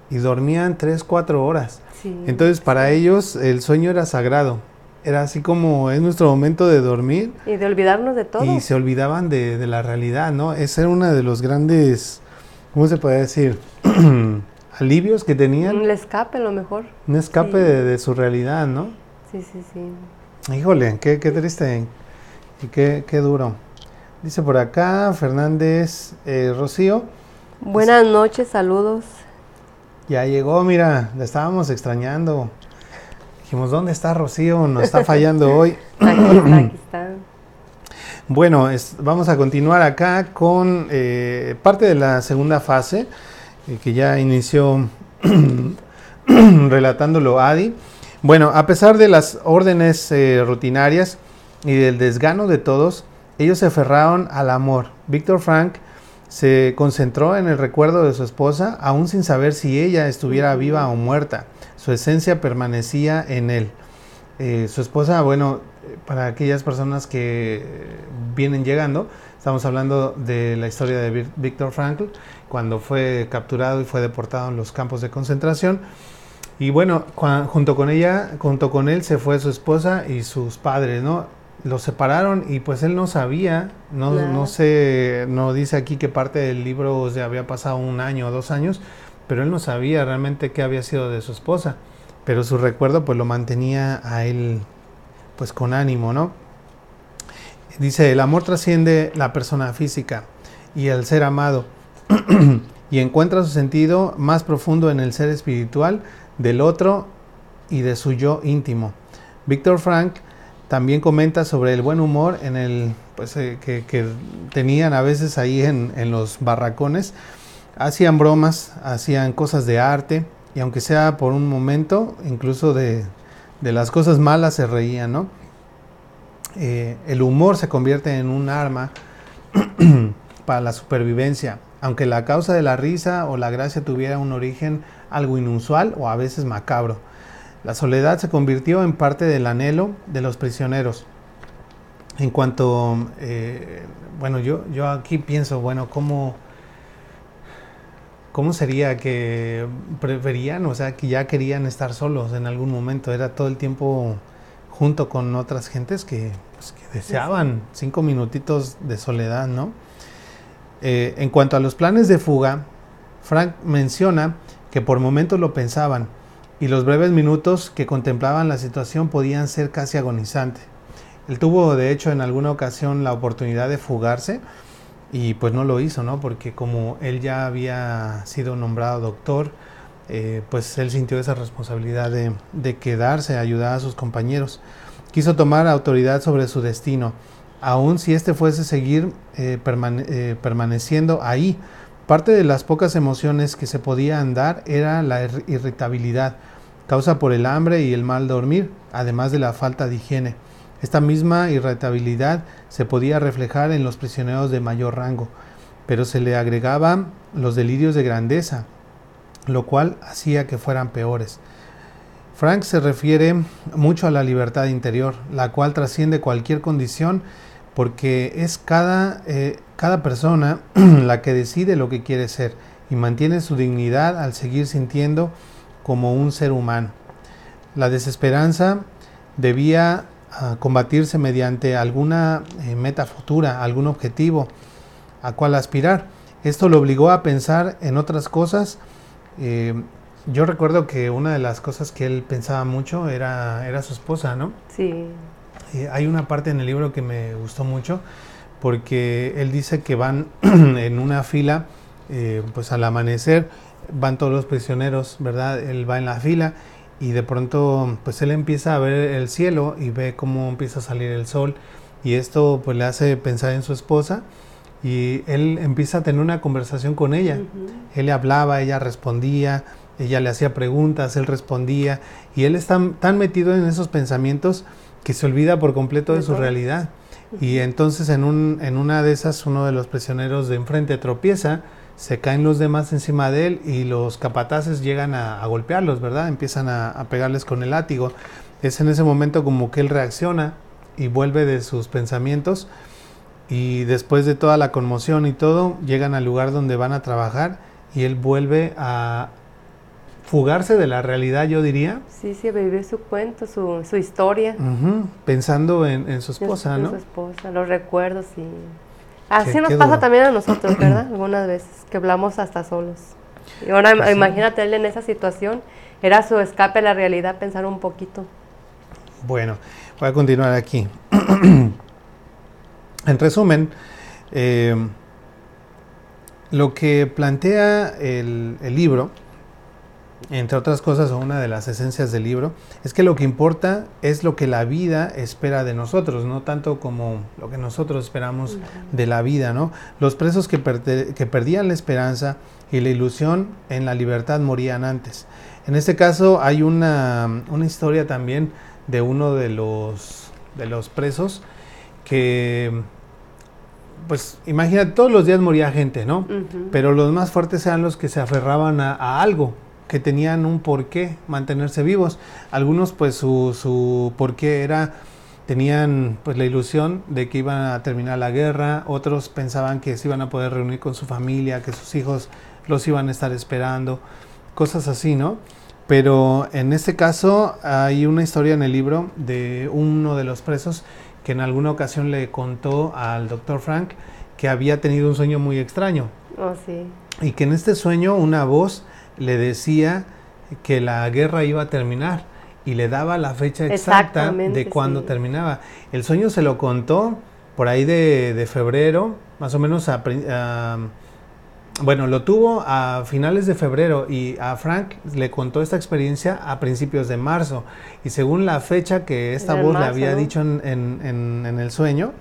y dormían 3, 4 horas. Entonces para ellos el sueño era sagrado. Era así como es nuestro momento de dormir. Y de olvidarnos de todo. Y se olvidaban de, la realidad, ¿no? Ese era uno de los grandes, ¿cómo se puede decir? Alivios que tenían. Un escape, a lo mejor. Un escape de, su realidad, ¿no? Sí, sí, sí. Híjole, qué, qué triste y qué, qué, duro. Dice por acá Fernández eh, Rocío. Buenas noches, saludos. Ya llegó, mira, la estábamos extrañando. Dijimos, ¿dónde está Rocío? Nos está fallando hoy. aquí está, Bueno, vamos a continuar acá con eh, parte de la segunda fase, eh, que ya inició relatándolo Adi. Bueno, a pesar de las órdenes eh, rutinarias y del desgano de todos, ellos se aferraron al amor. Víctor Frank se concentró en el recuerdo de su esposa, aún sin saber si ella estuviera viva o muerta. Su esencia permanecía en él. Su esposa, bueno, para aquellas personas que vienen llegando, estamos hablando de la historia de Víctor Frankl, cuando fue capturado y fue deportado en los campos de concentración. Y bueno, junto con ella, junto con él se fue su esposa y sus padres, ¿no? Los separaron y pues él no sabía, no, no sé, no dice aquí que parte del libro se había pasado un año o dos años, pero él no sabía realmente qué había sido de su esposa. Pero su recuerdo pues lo mantenía a él pues con ánimo, ¿no? Dice, el amor trasciende la persona física y el ser amado y encuentra su sentido más profundo en el ser espiritual del otro y de su yo íntimo. Víctor Frank también comenta sobre el buen humor en el, pues, eh, que, tenían a veces ahí en, en, los barracones. Hacían bromas, hacían cosas de arte y aunque sea por un momento, incluso de, de las cosas malas se reían, ¿no? Eh, el humor se convierte en un arma para la supervivencia, aunque la causa de la risa o la gracia tuviera un origen algo inusual o a veces macabro. La soledad se convirtió en parte del anhelo de los prisioneros. En cuanto, eh, bueno, yo, yo aquí pienso, bueno, ¿cómo, ¿cómo sería que preferían, o sea, que ya querían estar solos en algún momento? Era todo el tiempo junto con otras gentes que, pues, deseaban cinco minutitos de soledad, ¿no? Eh, en cuanto a los planes de fuga, Frank menciona que por momentos lo pensaban y los breves minutos que contemplaban la situación podían ser casi agonizantes. Él tuvo de hecho en alguna ocasión la oportunidad de fugarse y pues no lo hizo, ¿no? Porque como él ya había sido nombrado doctor, eh, pues él sintió esa responsabilidad de, quedarse, ayudar a sus compañeros. Quiso tomar autoridad sobre su destino, aun si éste fuese seguir eh, eh, permaneciendo ahí. Parte de las pocas emociones que se podían dar era la irritabilidad, causa por el hambre y el mal dormir, además de la falta de higiene. Esta misma irritabilidad se podía reflejar en los prisioneros de mayor rango, pero se le agregaban los delirios de grandeza, lo cual hacía que fueran peores. Frank se refiere mucho a la libertad interior, la cual trasciende cualquier condición porque es cada, eh, cada persona la que decide lo que quiere ser y mantiene su dignidad al seguir sintiendo como un ser humano. La desesperanza debía ah, combatirse mediante alguna eh, meta futura, algún objetivo a cual aspirar. Esto lo obligó a pensar en otras cosas eh, yo recuerdo que una de las cosas que él pensaba mucho era, era su esposa, ¿no? Sí. Eh, hay una parte en el libro que me gustó mucho porque él dice que van en una fila, eh, pues al amanecer, van todos los prisioneros, ¿verdad? Él va en la fila y de pronto pues él empieza a ver el cielo y ve cómo empieza a salir el sol y esto pues le hace pensar en su esposa y él empieza a tener una conversación con ella. Él le hablaba, ella respondía, ella le hacía preguntas, él respondía y él está tan metido en esos pensamientos que se olvida por completo de, su realidad. Y entonces en, un, en una de esas uno de los prisioneros de enfrente tropieza, se caen los demás encima de él y los capataces llegan a, golpearlos, ¿verdad? Empiezan a, a pegarles con el látigo. Es en ese momento como que él reacciona y vuelve de sus pensamientos y después de toda la conmoción y todo, llegan al lugar donde van a trabajar y él vuelve a fugarse de la realidad, yo diría. Sí, sí, vivir su cuento, su, su historia. Pensando en, su esposa, ¿no? En su esposa, los recuerdos y... Así nos pasa también a nosotros, ¿verdad? Algunas veces, que hablamos hasta solos. Y ahora pues imagínate él en esa situación, era su escape a la realidad pensar un poquito. Bueno, voy a continuar aquí. En resumen, eh, lo que plantea el, libro, entre otras cosas, o una de las esencias del libro, es que lo que importa es lo que la vida espera de nosotros, no tanto como lo que nosotros esperamos de la vida, ¿no? Los presos que, que perdían la esperanza y la ilusión en la libertad morían antes. En este caso hay una, una historia también de uno de los, de los presos que pues imagínate, todos los días moría gente, ¿no? Pero los más fuertes eran los que se aferraban a, a algo, que tenían un porqué mantenerse vivos. Algunos pues su, su porqué era, tenían pues la ilusión de que iban a terminar la guerra, otros pensaban que se iban a poder reunir con su familia, que sus hijos los iban a estar esperando, cosas así, ¿no? Pero en este caso hay una historia en el libro de uno de los presos que en alguna ocasión le contó al doctor Frank que había tenido un sueño muy extraño Oh, sí. y que en este sueño una voz le decía que la guerra iba a terminar y le daba la fecha exacta de cuándo sí. terminaba. El sueño se lo contó por ahí de, de febrero, más o menos a, a- bueno, lo tuvo a finales de febrero y a Frank le contó esta experiencia a principios de marzo. Y según la fecha que esta voz le había ¿no? dicho en, en- en- en el sueño,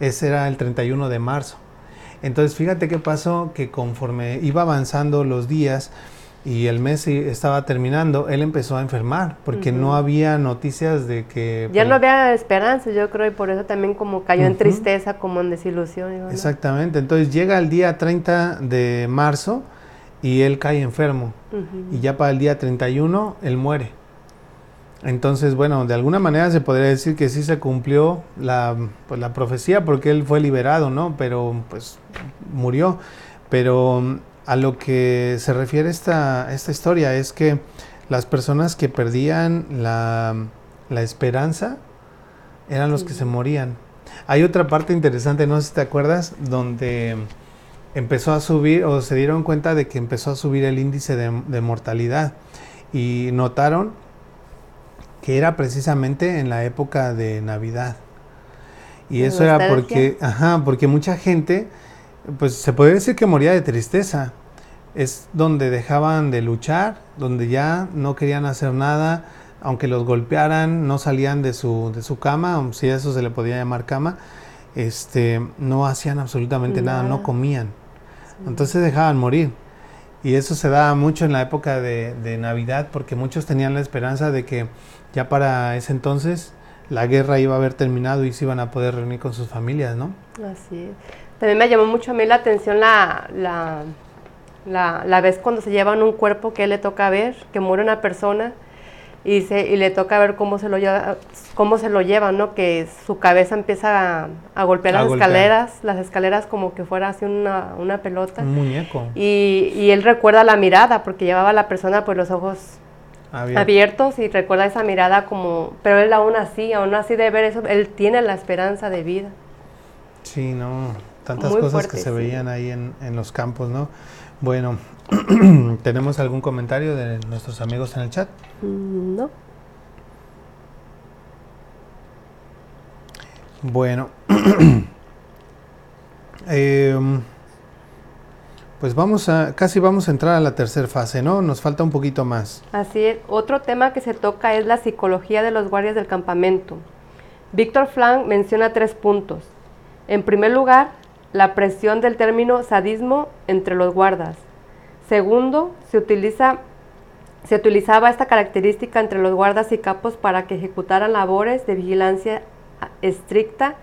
ese era el 31 de marzo. Entonces, fíjate qué pasó, que conforme iba avanzando los días y el mes estaba terminando, él empezó a enfermar, porque no había noticias de que... Ya no había esperanza, yo creo, y por eso también como cayó en tristeza, como en desilusión. digo, ¿no? Exactamente, entonces llega el día 30 de marzo y él cae enfermo. Y ya para el día 31 él muere. Entonces, bueno, de alguna manera se podría decir que sí se cumplió la, pues, la profecía porque él fue liberado, ¿no? Pero pues murió. Pero a lo que se refiere esta, esta historia es que las personas que perdían la, la esperanza eran los que se morían. Hay otra parte interesante, no sé si te acuerdas, donde empezó a subir o se dieron cuenta de que empezó a subir el índice de, de mortalidad y notaron que era precisamente en la época de Navidad. Y ¿De eso era porque, ajá, porque mucha gente, pues se puede decir que moría de tristeza. Es donde dejaban de luchar, donde ya no querían hacer nada, aunque los golpearan, no salían de su, de su cama, si a eso se le podía llamar cama, este, no hacían absolutamente nada, no comían. Entonces dejaban morir. Y eso se daba mucho en la época de, de Navidad, porque muchos tenían la esperanza de que ya para ese entonces la guerra iba a haber terminado y se iban a poder reunir con sus familias, ¿no? Así es. También me llamó mucho a mí la atención la, la, la, la vez cuando se llevan un cuerpo que le toca ver, que muere una persona y, se, y le toca ver cómo se lo lleva, cómo se lo llevan, ¿no? Que su cabeza empieza a, a golpear A las golpear. escaleras, las escaleras como que fuera así una, una pelota. Un muñeco Y, y él recuerda la mirada, porque llevaba a la persona pues los ojos abierto. abiertos y recuerda esa mirada como, pero él aún así, aún así de ver eso, él tiene la esperanza de vida. Sí, no, tantas Muy cosas fuerte, que se sí. veían ahí en, en los campos, ¿no? Bueno, ¿tenemos algún comentario de nuestros amigos en el chat? Mm, No. Bueno, em, pues vamos a, casi vamos a entrar a la tercera fase, ¿no? Nos falta un poquito más. Así es. Otro tema que se toca es la psicología de los guardias del campamento. Víctor Frank menciona tres puntos. En primer lugar, la presión del término sadismo entre los guardas. Segundo, se utiliza se utilizaba esta característica entre los guardas y capos para que ejecutaran labores de vigilancia estricta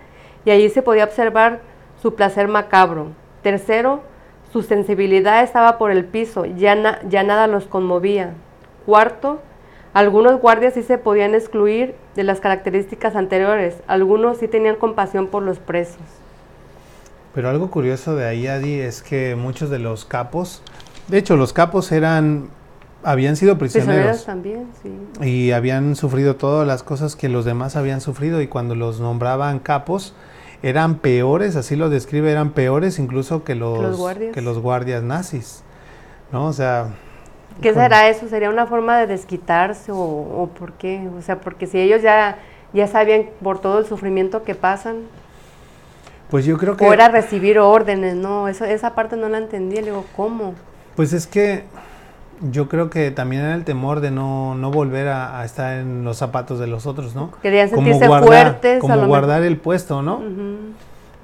y allí se podía observar su placer macabro. Tercero, su sensibilidad estaba por el piso, ya, ya nada los conmovía. Cuarto, algunos guardias sí se podían excluir de las características anteriores, algunos sí tenían compasión por los presos. Pero algo curioso de ahí, Adi, es que muchos de los capos, de hecho, los capos eran, habían sido Prisioneros prisioneros también, sí. y habían sufrido todas las cosas que los demás habían sufrido y cuando los nombraban capos eran peores, así lo describe, eran peores incluso que los, los guardias. que los guardias nazis, ¿no? O sea, ¿Qué será eso? ¿Sería una forma de desquitarse o, o por qué? O sea, porque si ellos ya, ya sabían por todo el sufrimiento que pasan, pues yo creo que, o era recibir órdenes, ¿no? Eso, esa parte no la entendí, le digo, ¿cómo? pues es que yo creo que también era el temor de no, no volver a, a estar en los zapatos de los otros, ¿no? Querían Como sentirse guardar, fuertes. como guardar el puesto, ¿no?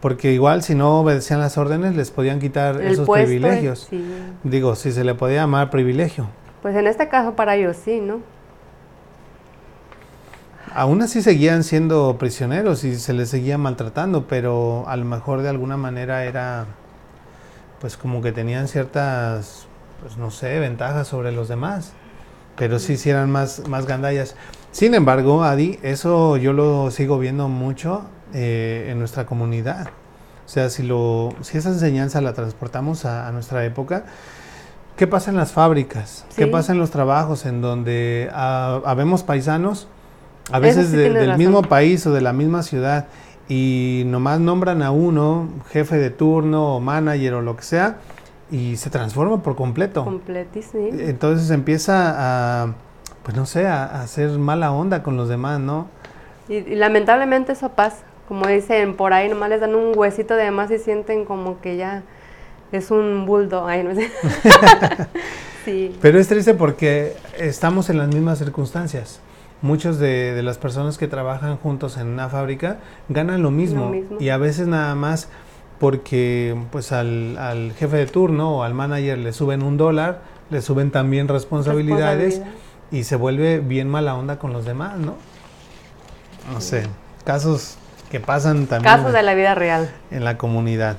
Porque igual si no obedecían las órdenes les podían quitar El esos privilegios. sí. Digo, si se le podía llamar privilegio. Pues en este caso para ellos sí, ¿no? Aún así seguían siendo prisioneros y se les seguía maltratando, pero a lo mejor de alguna manera era, pues como que tenían ciertas, pues no sé, ventajas sobre los demás, pero sí, sí eran más, más gandallas. Sin embargo, Adi, eso yo lo sigo viendo mucho eh, en nuestra comunidad. O sea, si, lo, si esa enseñanza la transportamos a, nuestra época, ¿qué pasa en las fábricas? ¿Qué pasa en los trabajos en donde ah, habemos paisanos, a veces del mismo país o de la misma ciudad, y nomás nombran a uno, jefe de turno o manager o lo que sea, y se transforma por completo. Completísimo. Entonces empieza a, pues no sé, a, hacer mala onda con los demás, ¿no? y lamentablemente eso pasa como dicen por ahí, nomás les dan un huesito de más y sienten como que ya es un bulldog. no sí. Pero es triste porque estamos en las mismas circunstancias. Muchos de, las personas que trabajan juntos en una fábrica ganan lo mismo, y a veces nada más porque pues al, jefe de turno o al manager le suben un dólar, le suben también responsabilidades y se vuelve bien mala onda con los demás, ¿no? No sé, casos que pasan también. Casos de la vida real. En la comunidad.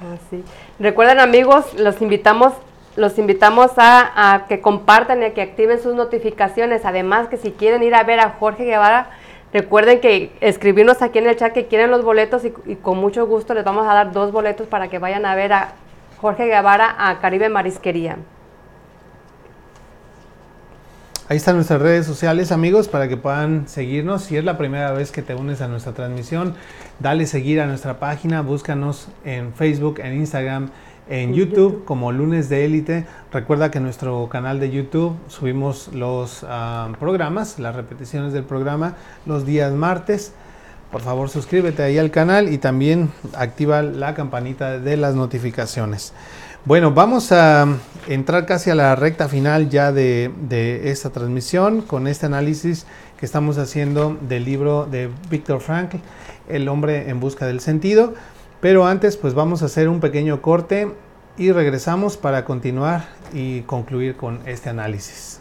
Así. Recuerden amigos, los invitamos, los invitamos a, que compartan y a que activen sus notificaciones. Además que si quieren ir a ver a Jorge Guevara, recuerden que escribirnos aquí en el chat que quieren los boletos y, y con mucho gusto les vamos a dar dos boletos para que vayan a ver a Jorge Guevara a Caribe Marisquería. Ahí están nuestras redes sociales, amigos, para que puedan seguirnos. Si es la primera vez que te unes a nuestra transmisión, dale seguir a nuestra página, búscanos en Facebook, en Instagram, en YouTube, como Lunes de Élite. Recuerda que en nuestro canal de YouTube subimos los ah, programas, las repeticiones del programa, los días martes. Por favor, suscríbete ahí al canal y también activa la campanita de las notificaciones. Bueno, vamos a entrar casi a la recta final ya de, esta transmisión con este análisis que estamos haciendo del libro de Víctor Frankl, El hombre en busca del sentido. Pero antes, pues vamos a hacer un pequeño corte y regresamos para continuar y concluir con este análisis.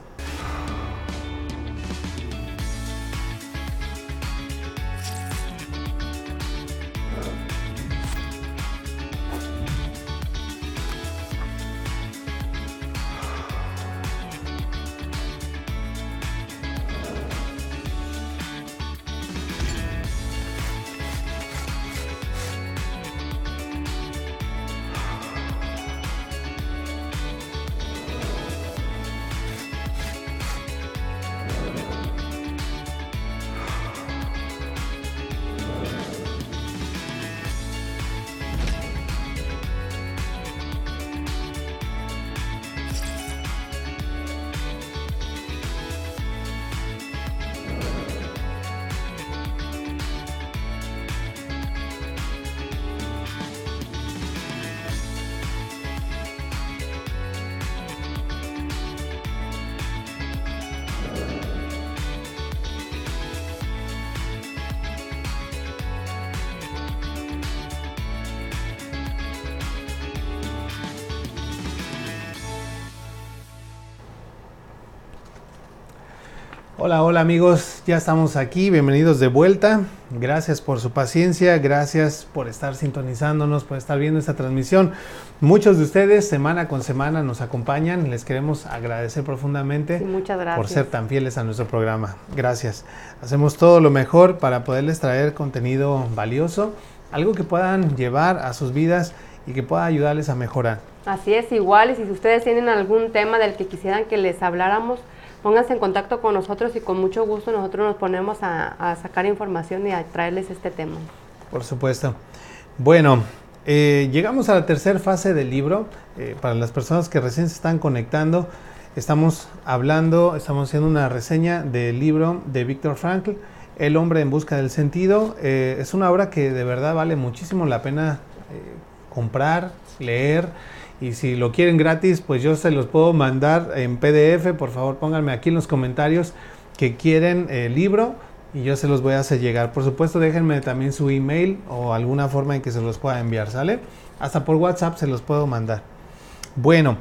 Hola, hola amigos, ya estamos aquí, bienvenidos de vuelta. Gracias por su paciencia, gracias por estar sintonizándonos, por estar viendo esta transmisión. Muchos de ustedes semana con semana nos acompañan, les queremos agradecer profundamente por ser tan fieles a nuestro programa. Gracias. Hacemos todo lo mejor para poderles traer contenido valioso, algo que puedan llevar a sus vidas y que pueda ayudarles a mejorar. Así es, igual, y si ustedes tienen algún tema del que quisieran que les habláramos, pónganse en contacto con nosotros y con mucho gusto nosotros nos ponemos a, sacar información y a traerles este tema. Por supuesto. Bueno, eh, llegamos a la tercera fase del libro. Eh, para las personas que recién se están conectando, estamos hablando, estamos haciendo una reseña del libro de Víctor Frankl, El hombre en busca del sentido. Eh, es una obra que de verdad vale muchísimo la pena comprar, leer. Y si lo quieren gratis, pues yo se los puedo mandar en PDF. Por favor, pónganme aquí en los comentarios que quieren el libro y yo se los voy a hacer llegar. Por supuesto, déjenme también su email o alguna forma en que se los pueda enviar, ¿sale? Hasta por WhatsApp se los puedo mandar. Bueno,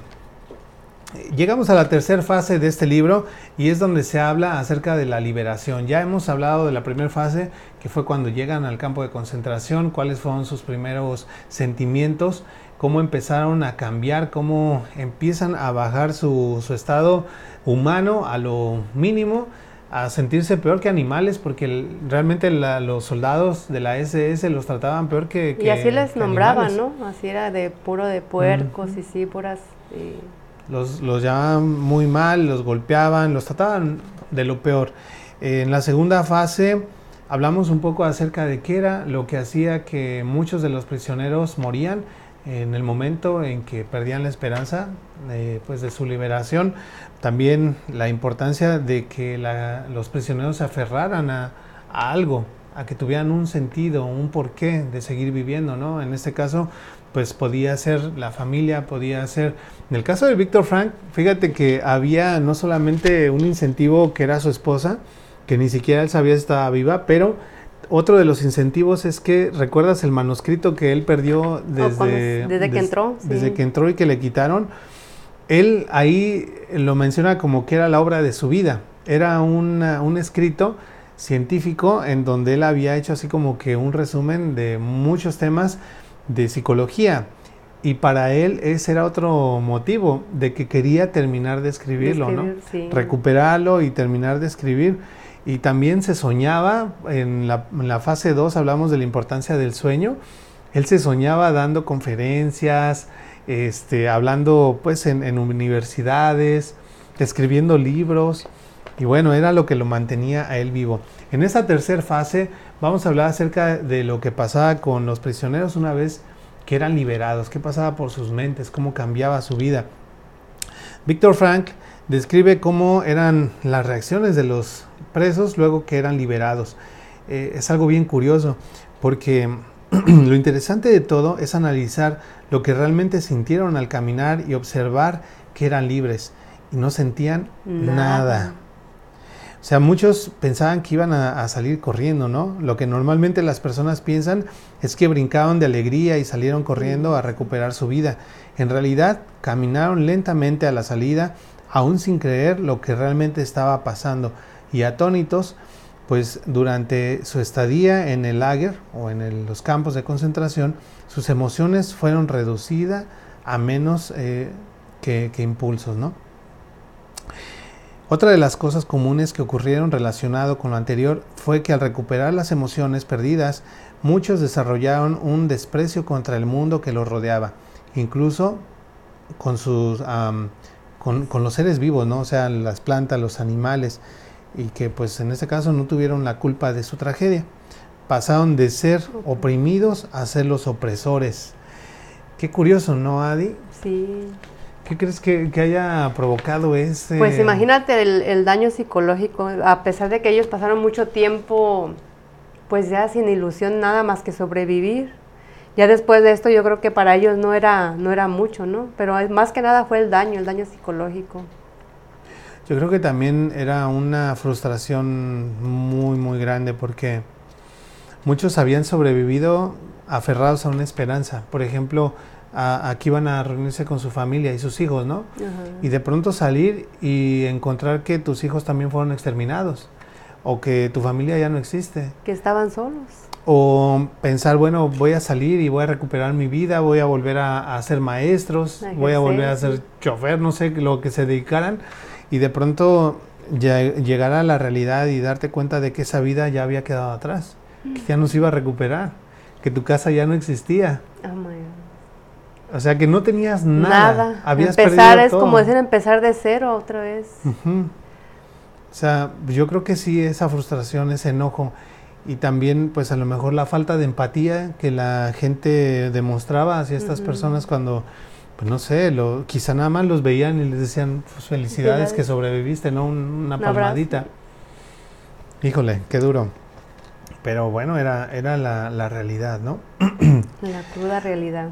Llegamos a la tercera fase de este libro y es donde se habla acerca de la liberación. Ya hemos hablado de la primera fase, que fue cuando llegan al campo de concentración, cuáles fueron sus primeros sentimientos, cómo empezaron a cambiar, cómo empiezan a bajar su, estado humano a lo mínimo, a sentirse peor que animales, porque realmente los soldados de la SS los trataban peor que... y así les nombraban, ¿no? Así era de puro de puercos y sí, puras... Eh, los, los llamaban muy mal, los golpeaban, los trataban de lo peor. en la segunda fase hablamos un poco acerca de qué era lo que hacía que muchos de los prisioneros morían en el momento en que perdían la esperanza eh, pues de su liberación. También la importancia de que los prisioneros se aferraran a, algo, a que tuvieran un sentido, un porqué de seguir viviendo, ¿no? En este caso, pues podía ser la familia, podía ser... En el caso de Víctor Frank, fíjate que había no solamente un incentivo que era su esposa, que ni siquiera él sabía si estaba viva, pero otro de los incentivos es que, ¿recuerdas el manuscrito que él perdió oh, desde, desde que entró? Desde que entró y que le quitaron. Él ahí lo menciona como que era la obra de su vida. Era un escrito científico en donde él había hecho así como que un resumen de muchos temas de psicología. Y para él ese era otro motivo de que quería terminar de escribirlo, ¿no? Recuperarlo y terminar de escribir. Y también se soñaba, en la, fase 2 hablamos de la importancia del sueño, él se soñaba dando conferencias, este, hablando pues en, en universidades, escribiendo libros, y bueno, era lo que lo mantenía a él vivo. En esta tercera fase vamos a hablar acerca de lo que pasaba con los prisioneros una vez que eran liberados, qué pasaba por sus mentes, cómo cambiaba su vida. Víctor Frank describe cómo eran las reacciones de los presos luego que eran liberados. Eh, es algo bien curioso porque lo interesante de todo es analizar lo que realmente sintieron al caminar y observar que eran libres y no sentían nada. O sea, muchos pensaban que iban a, salir corriendo, ¿no? Lo que normalmente las personas piensan es que brincaron de alegría y salieron corriendo a recuperar su vida. En realidad, caminaron lentamente a la salida, aún sin creer lo que realmente estaba pasando. Y atónitos, pues durante su estadía en el lager o en los campos de concentración, sus emociones fueron reducidas a menos eh, que, impulsos, ¿no? Otra de las cosas comunes que ocurrieron relacionado con lo anterior fue que al recuperar las emociones perdidas, muchos desarrollaron un desprecio contra el mundo que los rodeaba, incluso con sus con, los seres vivos, ¿no? O sea, las plantas, los animales, y que pues en este caso no tuvieron la culpa de su tragedia. Pasaron de ser oprimidos a ser los opresores. Qué curioso, ¿no, Adi? Sí. ¿Qué crees que, haya provocado ese...? Pues imagínate el, daño psicológico, a pesar de que ellos pasaron mucho tiempo, pues ya sin ilusión nada más que sobrevivir. Ya después de esto yo creo que para ellos no era, no era mucho, ¿no? Pero más que nada fue el daño, el daño psicológico. Yo creo que también era una frustración muy, muy grande porque muchos habían sobrevivido aferrados a una esperanza. Por ejemplo, aquí van a reunirse con su familia y sus hijos, ¿no? Y de pronto salir y encontrar que tus hijos también fueron exterminados o que tu familia ya no existe. Que estaban solos. O pensar, bueno, voy a salir y voy a recuperar mi vida, voy a volver a, ser maestros, voy a volver a ser chofer, no sé, lo que se dedicaran. Y de pronto llegar a la realidad y darte cuenta de que esa vida ya había quedado atrás, que ya no se iba a recuperar, que tu casa ya no existía. Oh o sea que no tenías nada. Nada. empezar es como decir empezar de cero otra vez. O sea, yo creo que sí, esa frustración, ese enojo y también pues a lo mejor la falta de empatía que la gente demostraba hacia estas personas cuando, pues no sé, lo, quizá nada más los veían y les decían pues, felicidades que sobreviviste, ¿no? una palmadita. Híjole, qué duro. Pero bueno, era, era la, la realidad, ¿no? la cruda realidad.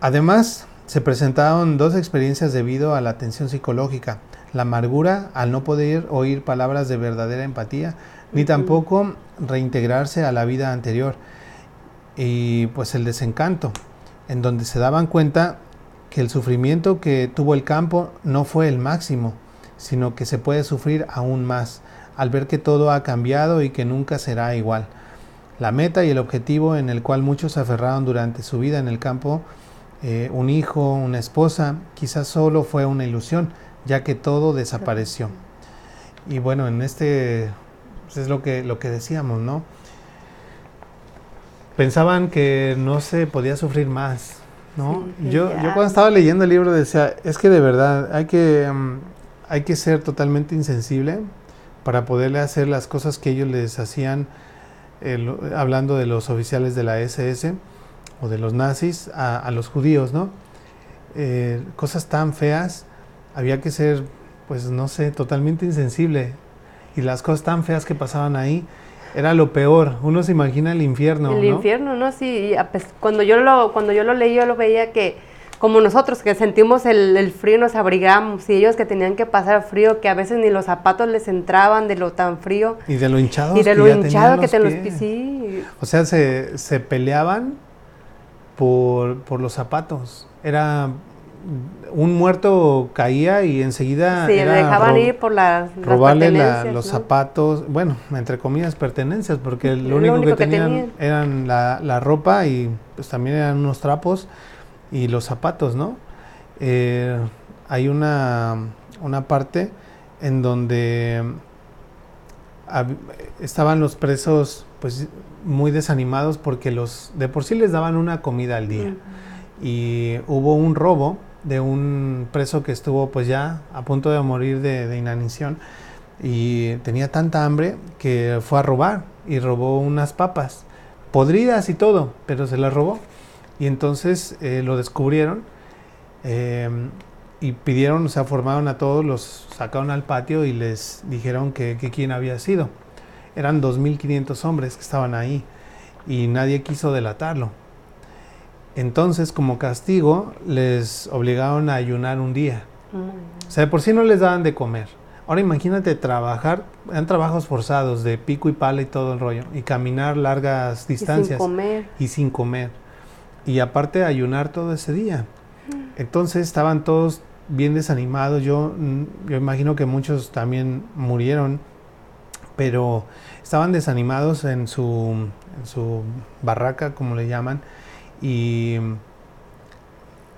Además, se presentaron dos experiencias debido a la tensión psicológica, la amargura al no poder oír palabras de verdadera empatía, ni tampoco reintegrarse a la vida anterior, y pues el desencanto, en donde se daban cuenta que el sufrimiento que tuvo el campo no fue el máximo, sino que se puede sufrir aún más al ver que todo ha cambiado y que nunca será igual. La meta y el objetivo en el cual muchos se aferraron durante su vida en el campo, eh, un hijo, una esposa, quizás solo fue una ilusión, ya que todo desapareció. Y bueno, en este pues, es lo que, lo que decíamos, ¿no? Pensaban que no se podía sufrir más, ¿no? yo, yo cuando estaba leyendo el libro decía, es que de verdad hay que, mm, hay que ser totalmente insensible para poderle hacer las cosas que ellos les hacían, hablando de los oficiales de la SS o de los nazis, a, los judíos, ¿no? Eh, cosas tan feas, había que ser, pues no sé, totalmente insensible. Y las cosas tan feas que pasaban ahí, era lo peor. Uno se imagina el infierno. El infierno, ¿no? Sí, cuando yo lo, cuando yo lo leí, yo lo veía que como nosotros que sentimos el, frío nos abrigamos y ellos que tenían que pasar frío que a veces ni los zapatos les entraban de lo tan frío y de lo hinchado y de lo hinchado que te los sí o sea se, se peleaban por, por los zapatos era un muerto caía y enseguida sí, dejaban ir por las, robarle los zapatos, bueno, entre comillas pertenencias, porque lo, único, que, tenían, eran la, la, ropa y pues también eran unos trapos y los zapatos, ¿no? Eh, hay una, una parte en donde estaban los presos pues muy desanimados porque los de por sí les daban una comida al día. Y hubo un robo de un preso que estuvo pues ya a punto de morir de, inanición y tenía tanta hambre que fue a robar y robó unas papas podridas y todo pero se las robó y entonces eh, lo descubrieron eh, y pidieron, o sea, formaron a todos, los sacaron al patio y les dijeron que, quién había sido. Eran 2.500 hombres que estaban ahí y nadie quiso delatarlo. Entonces, como castigo, les obligaron a ayunar un día. O sea, de por sí no les daban de comer. Ahora imagínate trabajar, eran trabajos forzados de pico y pala y todo el rollo, y caminar largas distancias. Y sin comer. Y sin comer y aparte ayunar todo ese día. Entonces estaban todos bien desanimados. Yo, mm, yo imagino que muchos también murieron, pero estaban desanimados en su, en su barraca, como le llaman. Y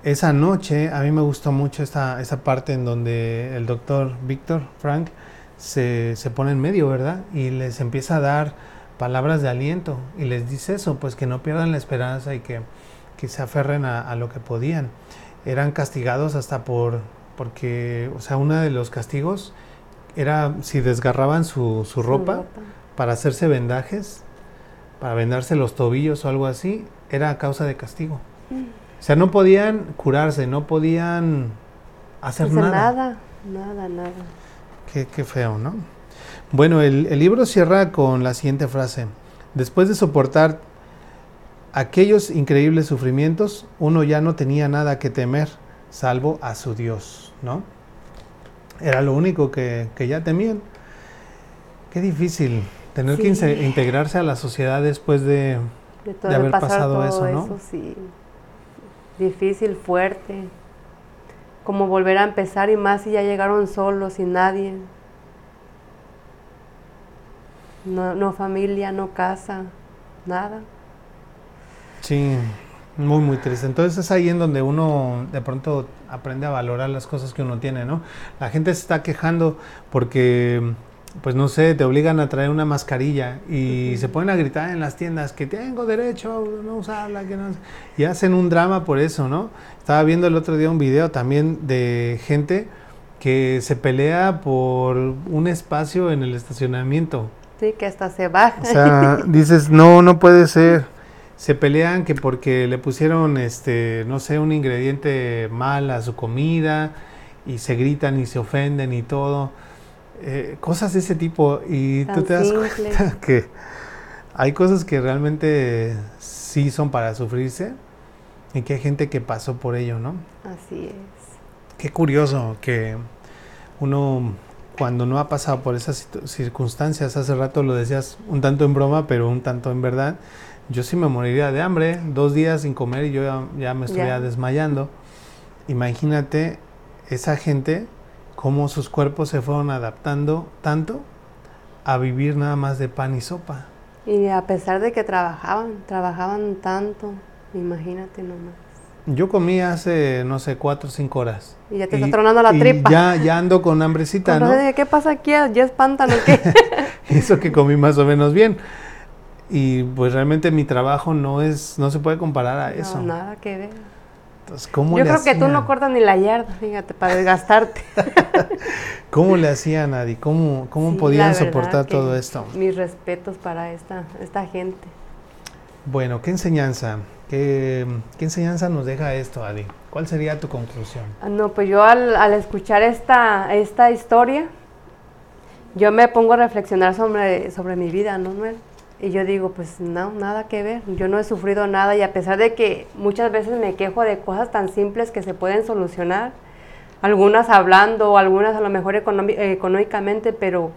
esa noche a mí me gustó mucho esta, esa parte en donde el doctor Víctor Frank se, se pone en medio, ¿verdad? Y les empieza a dar palabras de aliento y les dice eso, pues que no pierdan la esperanza y que que se aferren a, lo que podían. Eran castigados hasta por, porque, o sea, uno de los castigos era si desgarraban su, ropa, para hacerse vendajes, para vendarse los tobillos o algo así, era a causa de castigo. Mm. O sea, no podían curarse, no podían hacer nada. Nada, nada, nada. Qué, qué feo, ¿no? Bueno, el, el libro cierra con la siguiente frase. Después de soportar aquellos increíbles sufrimientos, uno ya no tenía nada que temer, salvo a su Dios, ¿no? Era lo único que, ya temían. Qué difícil tener que integrarse a la sociedad después de, haber pasado eso, ¿no? Eso, sí. Difícil, fuerte. Como volver a empezar y más si ya llegaron solos, sin nadie. No, no familia, no casa, nada. Sí, muy, muy triste. Entonces es ahí en donde uno de pronto aprende a valorar las cosas que uno tiene, ¿no? La gente se está quejando porque, pues no sé, te obligan a traer una mascarilla y se ponen a gritar en las tiendas que tengo derecho a no usarla, que no... Y hacen un drama por eso, ¿no? Estaba viendo el otro día un video también de gente que se pelea por un espacio en el estacionamiento. Sí, que hasta se baja. O sea, dices, no, no puede ser se pelean que porque le pusieron, este, no sé, un ingrediente mal a su comida y se gritan y se ofenden y todo. Eh, cosas de ese tipo y tú te das cuenta que hay cosas que realmente sí son para sufrirse y que hay gente que pasó por ello, ¿no? Así es. Qué curioso que uno cuando no ha pasado por esas circunstancias, hace rato lo decías un tanto en broma, pero un tanto en verdad, yo sí me moriría de hambre, dos días sin comer y yo ya, me estuviera desmayando. imagínate esa gente, cómo sus cuerpos se fueron adaptando tanto a vivir nada más de pan y sopa. Y a pesar de que trabajaban, trabajaban tanto, imagínate nomás. Yo comí hace, no sé, cuatro o cinco horas. Y ya te está tronando la y tripa. Ya, ya ando con hambrecita, ¿no? ¿Qué pasa aquí? ¿Ya espantan o qué? Eso que comí más o menos bien. Y pues realmente mi trabajo no es, no se puede comparar a eso. No, nada que ver. Entonces, ¿cómo Yo le creo que tú no cortas ni la yarda, fíjate, para desgastarte. ¿Cómo le hacían, Adi? ¿Cómo, cómo Sí, podían soportar todo esto? Mis respetos para esta, esta gente. Bueno, ¿qué enseñanza? ¿Qué, qué enseñanza nos deja esto, Adi? ¿Cuál sería tu conclusión? Ah, No, pues yo al, al escuchar esta, esta historia, yo me pongo a reflexionar sobre, sobre mi vida, ¿no, Noel? Y yo digo, pues no, nada que ver. Yo no he sufrido nada y a pesar de que muchas veces me quejo de cosas tan simples que se pueden solucionar, algunas hablando, algunas a lo mejor económi- económicamente, pero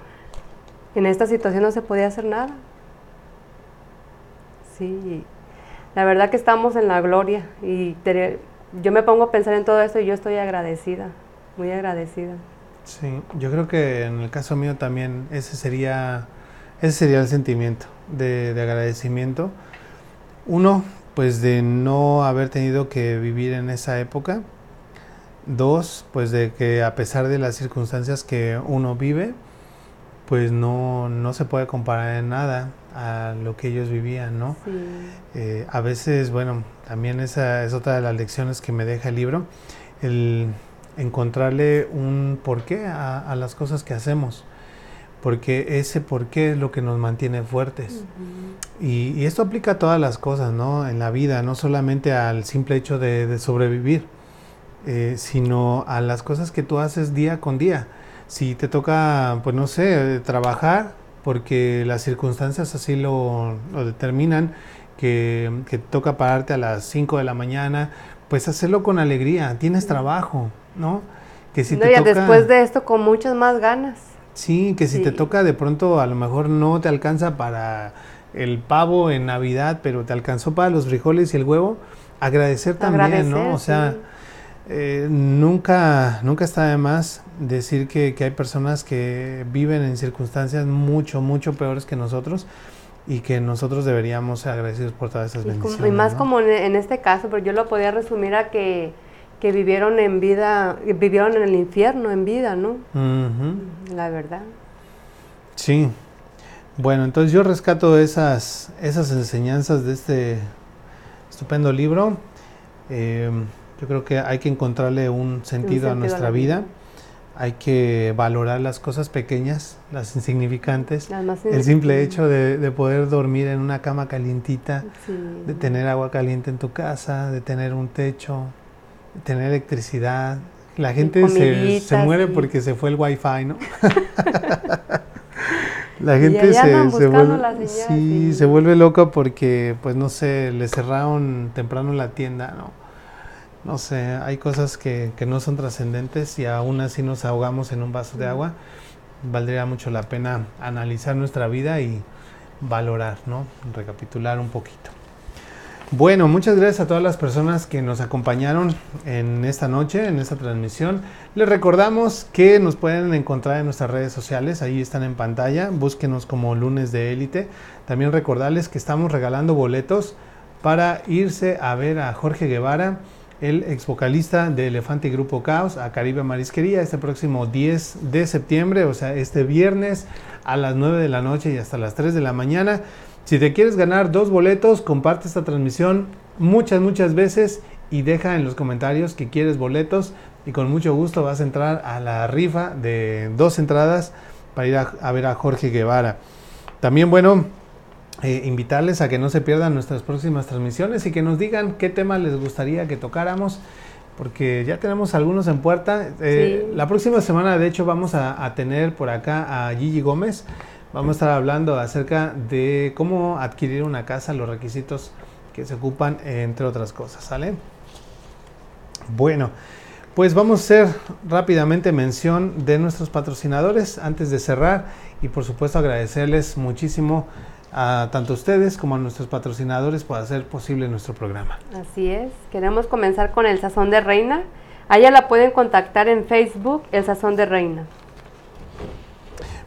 en esta situación no se podía hacer nada. Sí, la verdad que estamos en la gloria y yo me pongo a pensar en todo esto y yo estoy agradecida, muy agradecida. Sí, yo creo que en el caso mío también ese sería, ese sería el sentimiento de, de agradecimiento. Uno, pues de no haber tenido que vivir en esa época. Dos, pues de que a pesar de las circunstancias que uno vive, pues no, no se puede comparar en nada a lo que ellos vivían, ¿no? Sí, Eh, a veces, bueno, también esa es otra de las lecciones que me deja el libro, el encontrarle un porqué a, a las cosas que hacemos, porque ese porqué es lo que nos mantiene fuertes. Y, y esto aplica a todas las cosas, ¿no? En la vida, no solamente al simple hecho de, de sobrevivir, eh, sino a las cosas que tú haces día con día. Si te toca, pues no sé, trabajar, porque las circunstancias así lo, lo determinan, que, que te toca pararte a las 5 de la mañana, pues hacerlo con alegría, tienes trabajo, ¿no? Que si no, te y toca, después de esto con muchas más ganas. Sí, que si te toca de pronto a lo mejor no te alcanza para el pavo en Navidad, pero te alcanzó para los frijoles y el huevo, agradecer también, Agradecer, ¿no? O sea, sí. eh, nunca, nunca está de más decir que, que hay personas que viven en circunstancias mucho, mucho peores que nosotros y que nosotros deberíamos ser agradecidos por todas esas bendiciones. y más ¿no? como en este caso, pero yo lo podía resumir a que, que vivieron en vida, vivieron en el infierno en vida, ¿no? La verdad. Sí. Bueno, entonces yo rescato esas, esas enseñanzas de este estupendo libro. Eh, yo creo que hay que encontrarle un sentido, a sentido a nuestra vida. vida. Hay que valorar las cosas pequeñas, las insignificantes. Las El simple hecho de, de poder dormir en una cama calientita, Sí. de tener agua caliente en tu casa, de tener un techo, tener electricidad. La gente se, muere porque se fue el wifi, ¿no? La gente se, se vuelve, sí, se vuelve loca porque, pues no sé, le cerraron temprano la tienda, ¿no? No sé, hay cosas que, que no son trascendentes y aún así nos ahogamos en un vaso de agua. Valdría mucho la pena analizar nuestra vida y valorar, ¿no? Recapitular un poquito. Bueno, muchas gracias a todas las personas que nos acompañaron en esta noche, en esta transmisión. Les recordamos que nos pueden encontrar en nuestras redes sociales, ahí están en pantalla, búsquenos como lunes de élite. También recordarles que estamos regalando boletos para irse a ver a Jorge Guevara, el ex vocalista de Elefante y Grupo Caos, a Caribe Marisquería este próximo 10 de septiembre, o sea, este viernes a las 9 de la noche y hasta las 3 de la mañana. Si te quieres ganar dos boletos, comparte esta transmisión muchas, muchas veces y deja en los comentarios que quieres boletos y con mucho gusto vas a entrar a la rifa de dos entradas para ir a, a ver a Jorge Guevara. También, bueno, eh, invitarles a que no se pierdan nuestras próximas transmisiones y que nos digan qué tema les gustaría que tocáramos, porque ya tenemos algunos en puerta. Eh, Sí. La próxima semana, de hecho, vamos a, a tener por acá a Gigi Gómez. Vamos a estar hablando acerca de cómo adquirir una casa, los requisitos que se ocupan, entre otras cosas, ¿sale? Bueno, pues vamos a hacer rápidamente mención de nuestros patrocinadores antes de cerrar y por supuesto agradecerles muchísimo a tanto ustedes como a nuestros patrocinadores por hacer posible nuestro programa. Así es. Queremos comenzar con el sazón de reina. A ella la pueden contactar en Facebook, El Sazón de Reina.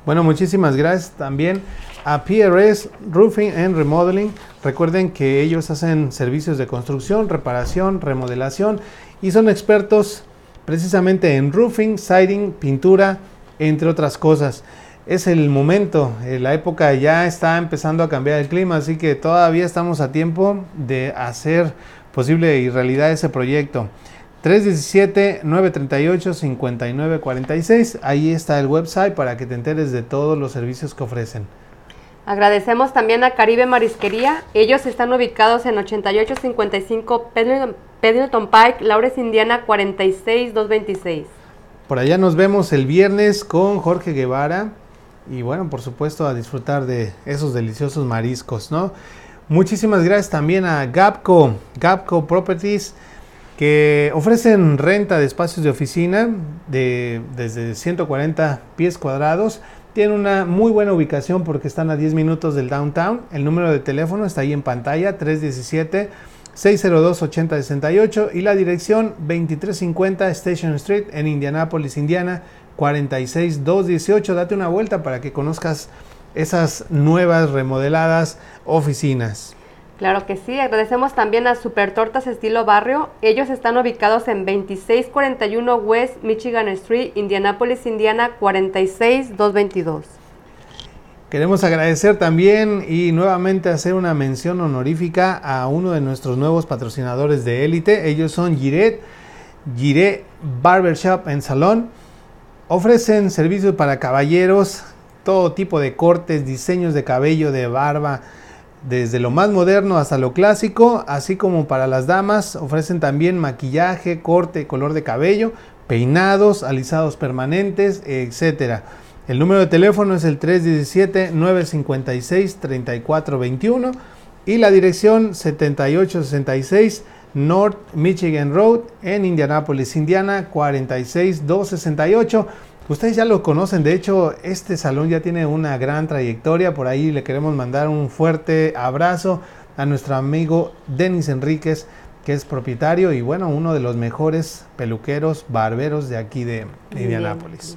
Bueno, muchísimas gracias también a PRS Roofing and Remodeling. Recuerden que ellos hacen servicios de construcción, reparación, remodelación y son expertos precisamente en roofing, siding, pintura, entre otras cosas. Es el momento, eh, la época ya está empezando a cambiar el clima, así que todavía estamos a tiempo de hacer posible y realidad ese proyecto. 317-938-5946. Ahí está el website para que te enteres de todos los servicios que ofrecen. Agradecemos también a Caribe Marisquería. Ellos están ubicados en 8855 Pendleton Pike, Laures, Indiana 46226. Por allá nos vemos el viernes con Jorge Guevara. Y bueno, por supuesto, a disfrutar de esos deliciosos mariscos, ¿no? Muchísimas gracias también a Gapco, Gapco Properties que ofrecen renta de espacios de oficina de desde 140 pies cuadrados. Tienen una muy buena ubicación porque están a 10 minutos del downtown. El número de teléfono está ahí en pantalla, 317 602 8068 y la dirección 2350 Station Street en Indianapolis, Indiana 46218. Date una vuelta para que conozcas esas nuevas remodeladas oficinas. Claro que sí, agradecemos también a Super Tortas Estilo Barrio. Ellos están ubicados en 2641 West Michigan Street, Indianapolis, Indiana 46222. Queremos agradecer también y nuevamente hacer una mención honorífica a uno de nuestros nuevos patrocinadores de élite. Ellos son Giret, Giret Barbershop en Salón. Ofrecen servicios para caballeros, todo tipo de cortes, diseños de cabello, de barba, desde lo más moderno hasta lo clásico, así como para las damas, ofrecen también maquillaje, corte, color de cabello, peinados, alisados permanentes, etc. El número de teléfono es el 317-956-3421 y la dirección 7866 North Michigan Road en Indianapolis, Indiana 46268. Ustedes ya lo conocen, de hecho este salón ya tiene una gran trayectoria, por ahí le queremos mandar un fuerte abrazo a nuestro amigo Denis Enríquez, que es propietario y bueno, uno de los mejores peluqueros, barberos de aquí de Indianápolis.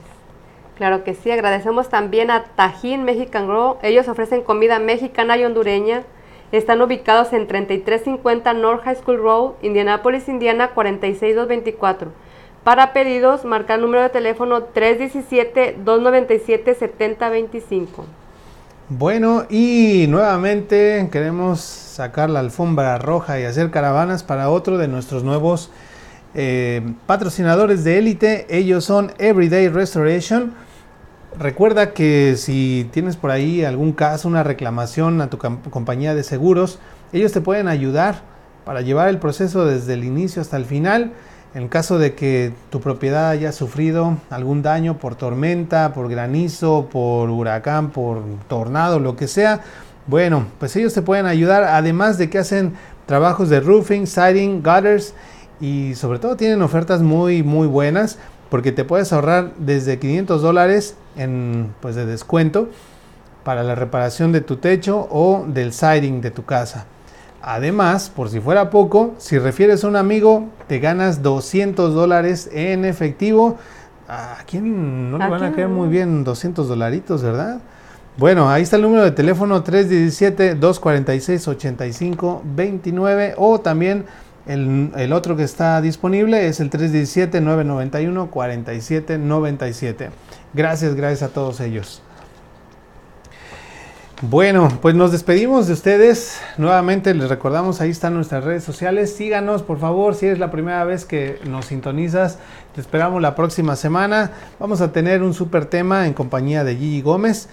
Claro que sí, agradecemos también a Tajín Mexican Grow, ellos ofrecen comida mexicana y hondureña, están ubicados en 3350 North High School Road, Indianapolis, Indiana 46224. Para pedidos, marca el número de teléfono 317-297-7025. Bueno, y nuevamente queremos sacar la alfombra roja y hacer caravanas para otro de nuestros nuevos eh, patrocinadores de élite. Ellos son Everyday Restoration. Recuerda que si tienes por ahí algún caso, una reclamación a tu compañía de seguros, ellos te pueden ayudar para llevar el proceso desde el inicio hasta el final. En caso de que tu propiedad haya sufrido algún daño por tormenta, por granizo, por huracán, por tornado, lo que sea, bueno, pues ellos te pueden ayudar, además de que hacen trabajos de roofing, siding, gutters y sobre todo tienen ofertas muy muy buenas porque te puedes ahorrar desde 500 dólares en pues de descuento para la reparación de tu techo o del siding de tu casa. Además, por si fuera poco, si refieres a un amigo, te ganas 200 dólares en efectivo. ¿A quién no le van a caer muy bien 200 dolaritos, verdad? Bueno, ahí está el número de teléfono 317-246-8529 o también el, el, otro que está disponible es el 317-991-4797. Gracias, gracias a todos ellos. Bueno, pues nos despedimos de ustedes. Nuevamente les recordamos, ahí están nuestras redes sociales. Síganos, por favor, si es la primera vez que nos sintonizas. Te esperamos la próxima semana. Vamos a tener un súper tema en compañía de Gigi Gómez.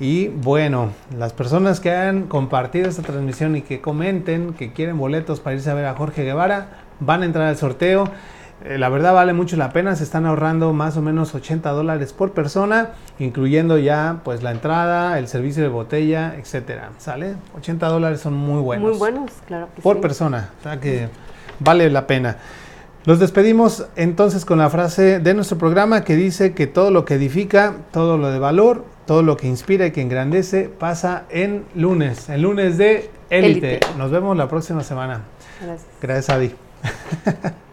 Y bueno, las personas que han compartido esta transmisión y que comenten que quieren boletos para irse a ver a Jorge Guevara, van a entrar al sorteo. Eh, la verdad vale mucho la pena, se están ahorrando más o menos 80 dólares por persona, incluyendo ya pues la entrada, el servicio de botella, etcétera. ¿Sale? 80 dólares son muy buenos. Muy buenos, claro que Por persona, o sea que vale la pena. Los despedimos entonces con la frase de nuestro programa que dice que todo lo que edifica, todo lo de valor, todo lo que inspira y que engrandece pasa en lunes, el lunes de élite. Nos vemos la próxima semana. Gracias. Gracias, Adi.